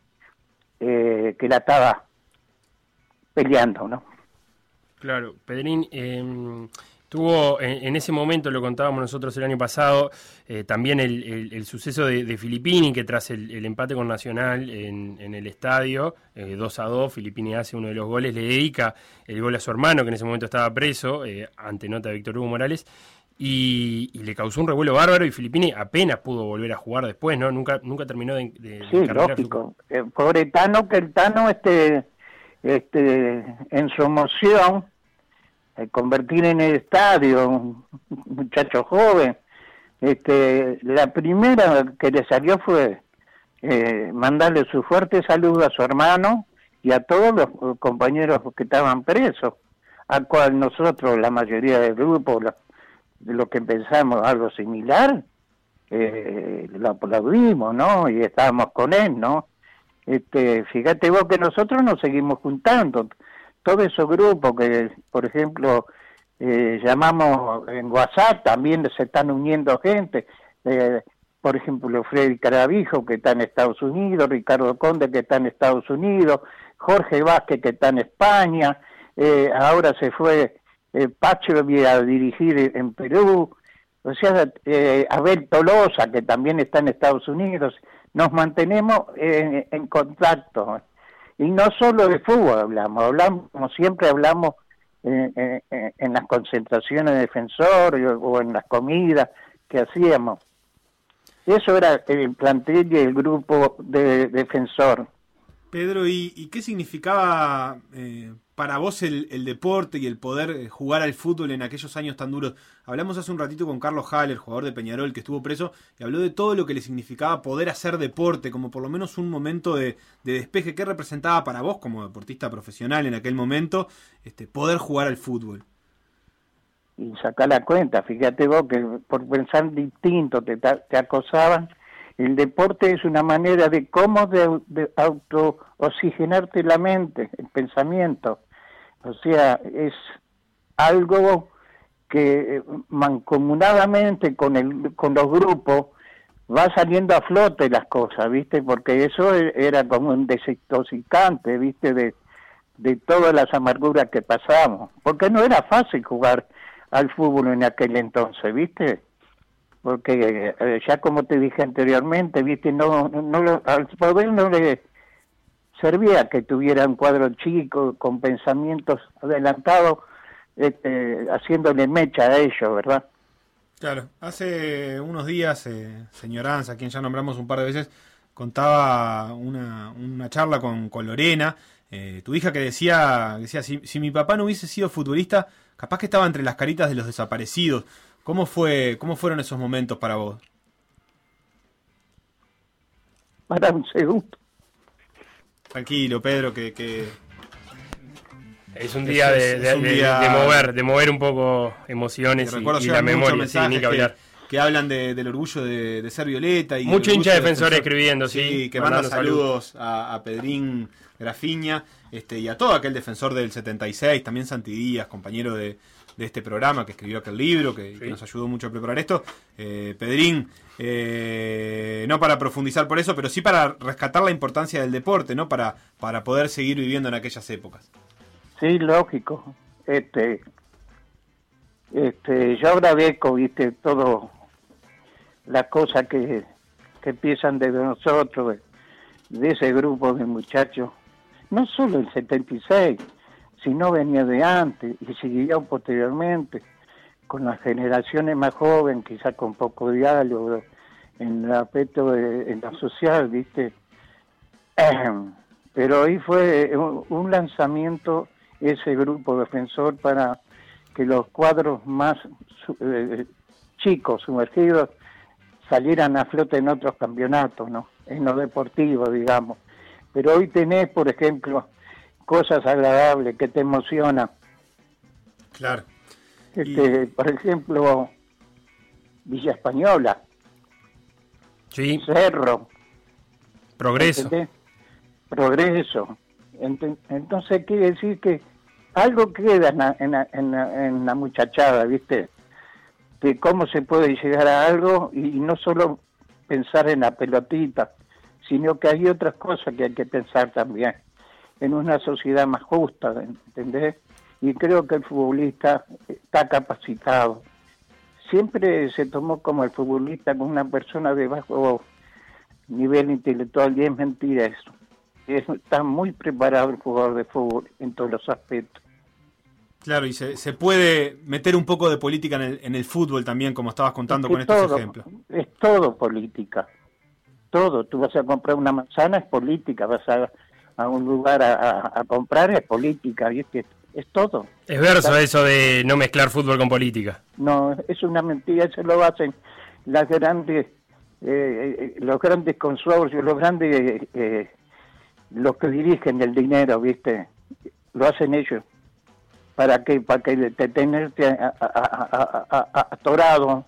eh, que la estaba peleando, ¿no? Claro, Pedrín, eh, tuvo en, en ese momento, lo contábamos nosotros el año pasado, eh, también el, el- el suceso de, de Filippini, que tras el, el empate con Nacional en, en el estadio, eh, 2 a 2, Filippini hace uno de los goles, le dedica el gol a su hermano, que en ese momento estaba preso, eh, ante nota de Víctor Hugo Morales, y, y le causó un revuelo bárbaro, y Filippini apenas pudo volver a jugar después, ¿no? Nunca, nunca terminó de, de- Sí, encarrilar su- lógico. Eh, pobre Tano, que el Tano, este, este, en su emoción, convertir en el estadio un muchacho joven, este, la primera que le salió fue eh, mandarle su fuerte saludo a su hermano y a todos los eh, compañeros que estaban presos, al cual nosotros, la mayoría del grupo, lo, lo que pensamos algo similar, eh, lo aplaudimos, ¿no? Y estábamos con él, ¿no? Este, fíjate vos que nosotros nos seguimos juntando. Todos esos grupos que, por ejemplo, eh, llamamos en WhatsApp, también se están uniendo gente. Eh, por ejemplo, Freddy Carabijo, que está en Estados Unidos, Ricardo Conde, que está en Estados Unidos, Jorge Vázquez, que está en España, eh, ahora se fue eh, Pacho a dirigir en Perú, o sea, Abel Tolosa, que también está en Estados Unidos, nos mantenemos en, en contacto. Y no solo de fútbol hablamos, hablamos como siempre hablamos en las concentraciones de defensor o, o en las comidas que hacíamos. Eso era el plantel y el grupo de defensor. Pedro, ¿y, y qué significaba eh, para vos el, el deporte y el poder eh, jugar al fútbol en aquellos años tan duros? Hablamos hace un ratito con Carlos Haller, jugador de Peñarol, que estuvo preso, y habló de todo lo que le significaba poder hacer deporte, como por lo menos un momento de, de despeje. ¿Qué representaba para vos como deportista profesional en aquel momento este, poder jugar al fútbol? y sacar la cuenta. Fíjate vos que por pensar distinto te, te acosaban. El deporte es una manera de cómo de, de auto-oxigenarte la mente, el pensamiento. O sea, es algo que eh, mancomunadamente con, el, con los grupos va saliendo a flote las cosas, ¿viste? Porque eso e- era como un desintoxicante, ¿viste? De, de todas las amarguras que pasamos. Porque no era fácil jugar al fútbol en aquel entonces, ¿viste? Porque eh, ya como te dije anteriormente, ¿viste? No, no al poder no le servía que tuviera un cuadro chico con pensamientos adelantados, este, haciéndole mecha a ellos, ¿verdad? Claro, hace unos días, eh, señor Anza, a quien ya nombramos un par de veces, contaba una, una charla con, con Lorena, eh, tu hija que decía, decía si, si mi papá no hubiese sido futbolista, capaz que estaba entre las caritas de los desaparecidos. ¿Cómo fue, cómo fueron esos momentos para vos? Para un segundo. Tranquilo, Pedro, que, que Es un día, de, es de- un de- día- de mover, de mover un poco emociones y, la memoria, sí, ni que hablar. que, que hablan de- del orgullo de, de ser Violeta. Y Mucho hincha de defensor defensor. escribiendo, sí, que manda saludos a, a Pedrín Grafiña este, y a todo aquel defensor del 76, también Santi Díaz, compañero de, de este programa que escribió aquel libro, que, que nos ayudó mucho a preparar esto. Eh, Pedrín, eh, no para profundizar por eso, pero sí para rescatar la importancia del deporte, ¿no? Para, para poder seguir viviendo en aquellas épocas. Sí, lógico. Este, este, yo agradezco, viste, todo las cosas que, que empiezan de nosotros, de, de ese grupo de muchachos, no solo el 76, sino venía de antes y siguió posteriormente con las generaciones más jóvenes, quizás con poco diálogo en el aspecto de, en la social, viste. Pero hoy fue un lanzamiento ese grupo defensor para que los cuadros más eh, chicos, sumergidos, salieran a flote en otros campeonatos, ¿no? En lo deportivo, digamos. Pero hoy tenés, por ejemplo, cosas agradables que te emocionan. Claro. Este, Por ejemplo, Villa Española, Sí, Cerro, progreso. ¿entendés? Progreso. Ent- Entonces quiere decir que algo queda en la, en la- en la- en la muchachada, ¿viste? De cómo se puede llegar a algo y no solo pensar en la pelotita, sino que hay otras cosas que hay que pensar también en una sociedad más justa, ¿entendés? Y creo que el futbolista está capacitado. Siempre se tomó como el futbolista como una persona de bajo nivel intelectual y es mentira eso. Es- está muy preparado el jugador de fútbol en todos los aspectos. Claro, y se, se puede meter un poco de política en el, en el fútbol también, como estabas contando Es con estos ejemplos. Es todo política. Todo. Tú vas a comprar una manzana, es política. Vas a, a un lugar a, a- a comprar, es política. Y es, que todo. Es verso eso de no mezclar fútbol con política. No, es una mentira. Eso lo hacen las grandes, eh, eh, los grandes consorcios, los grandes, eh, los que dirigen el dinero, ¿viste? Lo hacen ellos. ¿Para qué? Para que te tenerte atorado,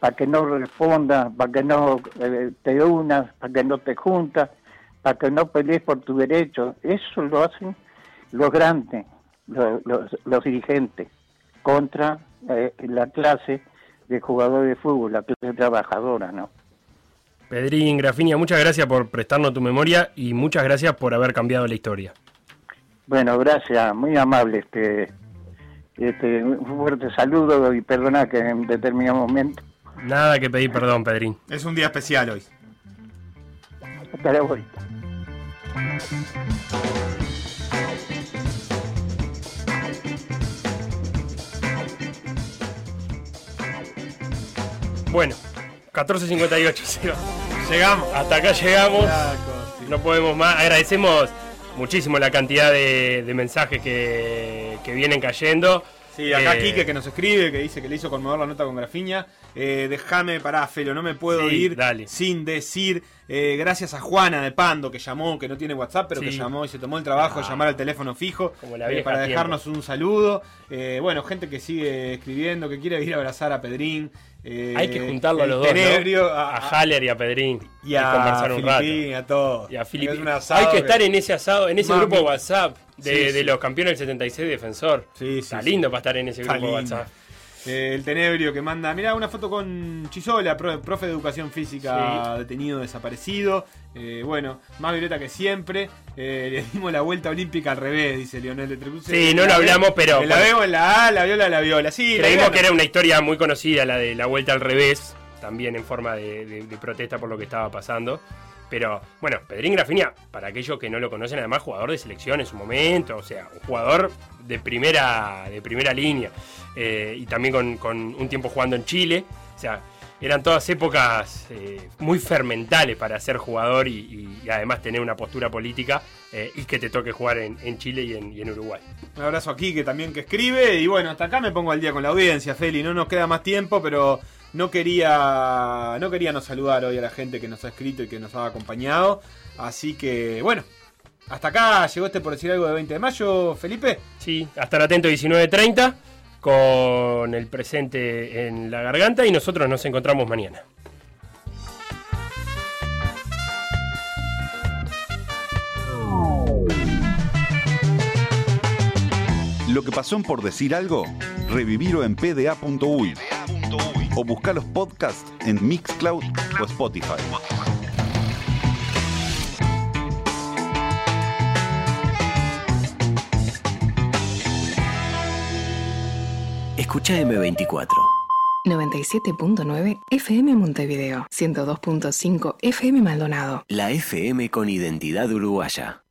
para que no respondas, para que no eh, te unas, para que no te juntas, para que no pelees por tu derecho. Eso lo hacen los grandes, los, los- los dirigentes, contra eh, la clase de jugadores de fútbol, la clase trabajadora, ¿no? Pedrín, Grafinia, muchas gracias por prestarnos tu memoria y muchas gracias por haber cambiado la historia. Bueno, gracias, muy amable este Este, un fuerte saludo y perdona que en determinado momento. Nada que pedir perdón, Pedrín. Es un día especial hoy. Hasta la vuelta. Bueno, 14.58, Seba. Llegamos. Hasta acá llegamos. No podemos más. Agradecemos muchísimo la cantidad de, mensajes que vienen cayendo. Sí, acá Eh, Quique que nos escribe, que dice que le hizo conmover la nota con Grafiña. Eh, déjame, pará, Felo, no me puedo Sí, ir dale. sin decir eh, gracias a Juana de Pando que llamó, que no tiene WhatsApp, pero que llamó y se tomó el trabajo de Ah. llamar al teléfono fijo eh, para tiempo. dejarnos un saludo. Eh, bueno, gente que sigue escribiendo, que quiere ir a abrazar a Pedrín. Hay que juntarlo a los dos. ¿no? Tenebrio, A, Haller y a Pedrín. y a conversar un rato. Filipín, a todos. Y a asado Hay que estar en ese asado, en ese Mami. grupo de WhatsApp de, Sí, de los campeones del 76 defensor. Sí, Está lindo para estar en ese grupo de. WhatsApp. Eh, el Tenebrio que manda, mirá, una foto con Chisola, pro- profe de educación física Sí. detenido, desaparecido. Eh, bueno, más violeta que siempre. Eh, le dimos la vuelta olímpica al revés, dice Leonel de Trecuse. Sí, no lo hablamos, pero- La veo en la A, la viola, la viola. Sí, Creímos que era una historia muy conocida, la de la vuelta al revés, también en forma de, de- de protesta por lo que estaba pasando. Pero bueno, Pedrín Grafinia, para aquellos que no lo conocen, además jugador de selección en su momento, o sea, un jugador de primera, de primera línea. Eh, y también con, un tiempo jugando en Chile. O sea, eran todas épocas eh, muy fermentales para ser jugador y, además tener una postura política eh, y que te toque jugar en, Chile y en, y en Uruguay. Un abrazo aquí que también que escribe. Y bueno, hasta acá me pongo al día con la audiencia, Feli. No nos queda más tiempo, pero no quería, no quería no saludar hoy a la gente que nos ha escrito y que nos ha acompañado. Así que, bueno, hasta acá llegó este por decir algo de 20 de mayo, Felipe. Sí, hasta atento 19.30 con el presente en la garganta y nosotros nos encontramos mañana. Lo que pasó en por decir algo, revivirlo en pda.uy o buscar los podcasts en Mixcloud o Spotify. Escucha M24. 97.9 FM Montevideo, 102.5 FM Maldonado. La FM con identidad uruguaya.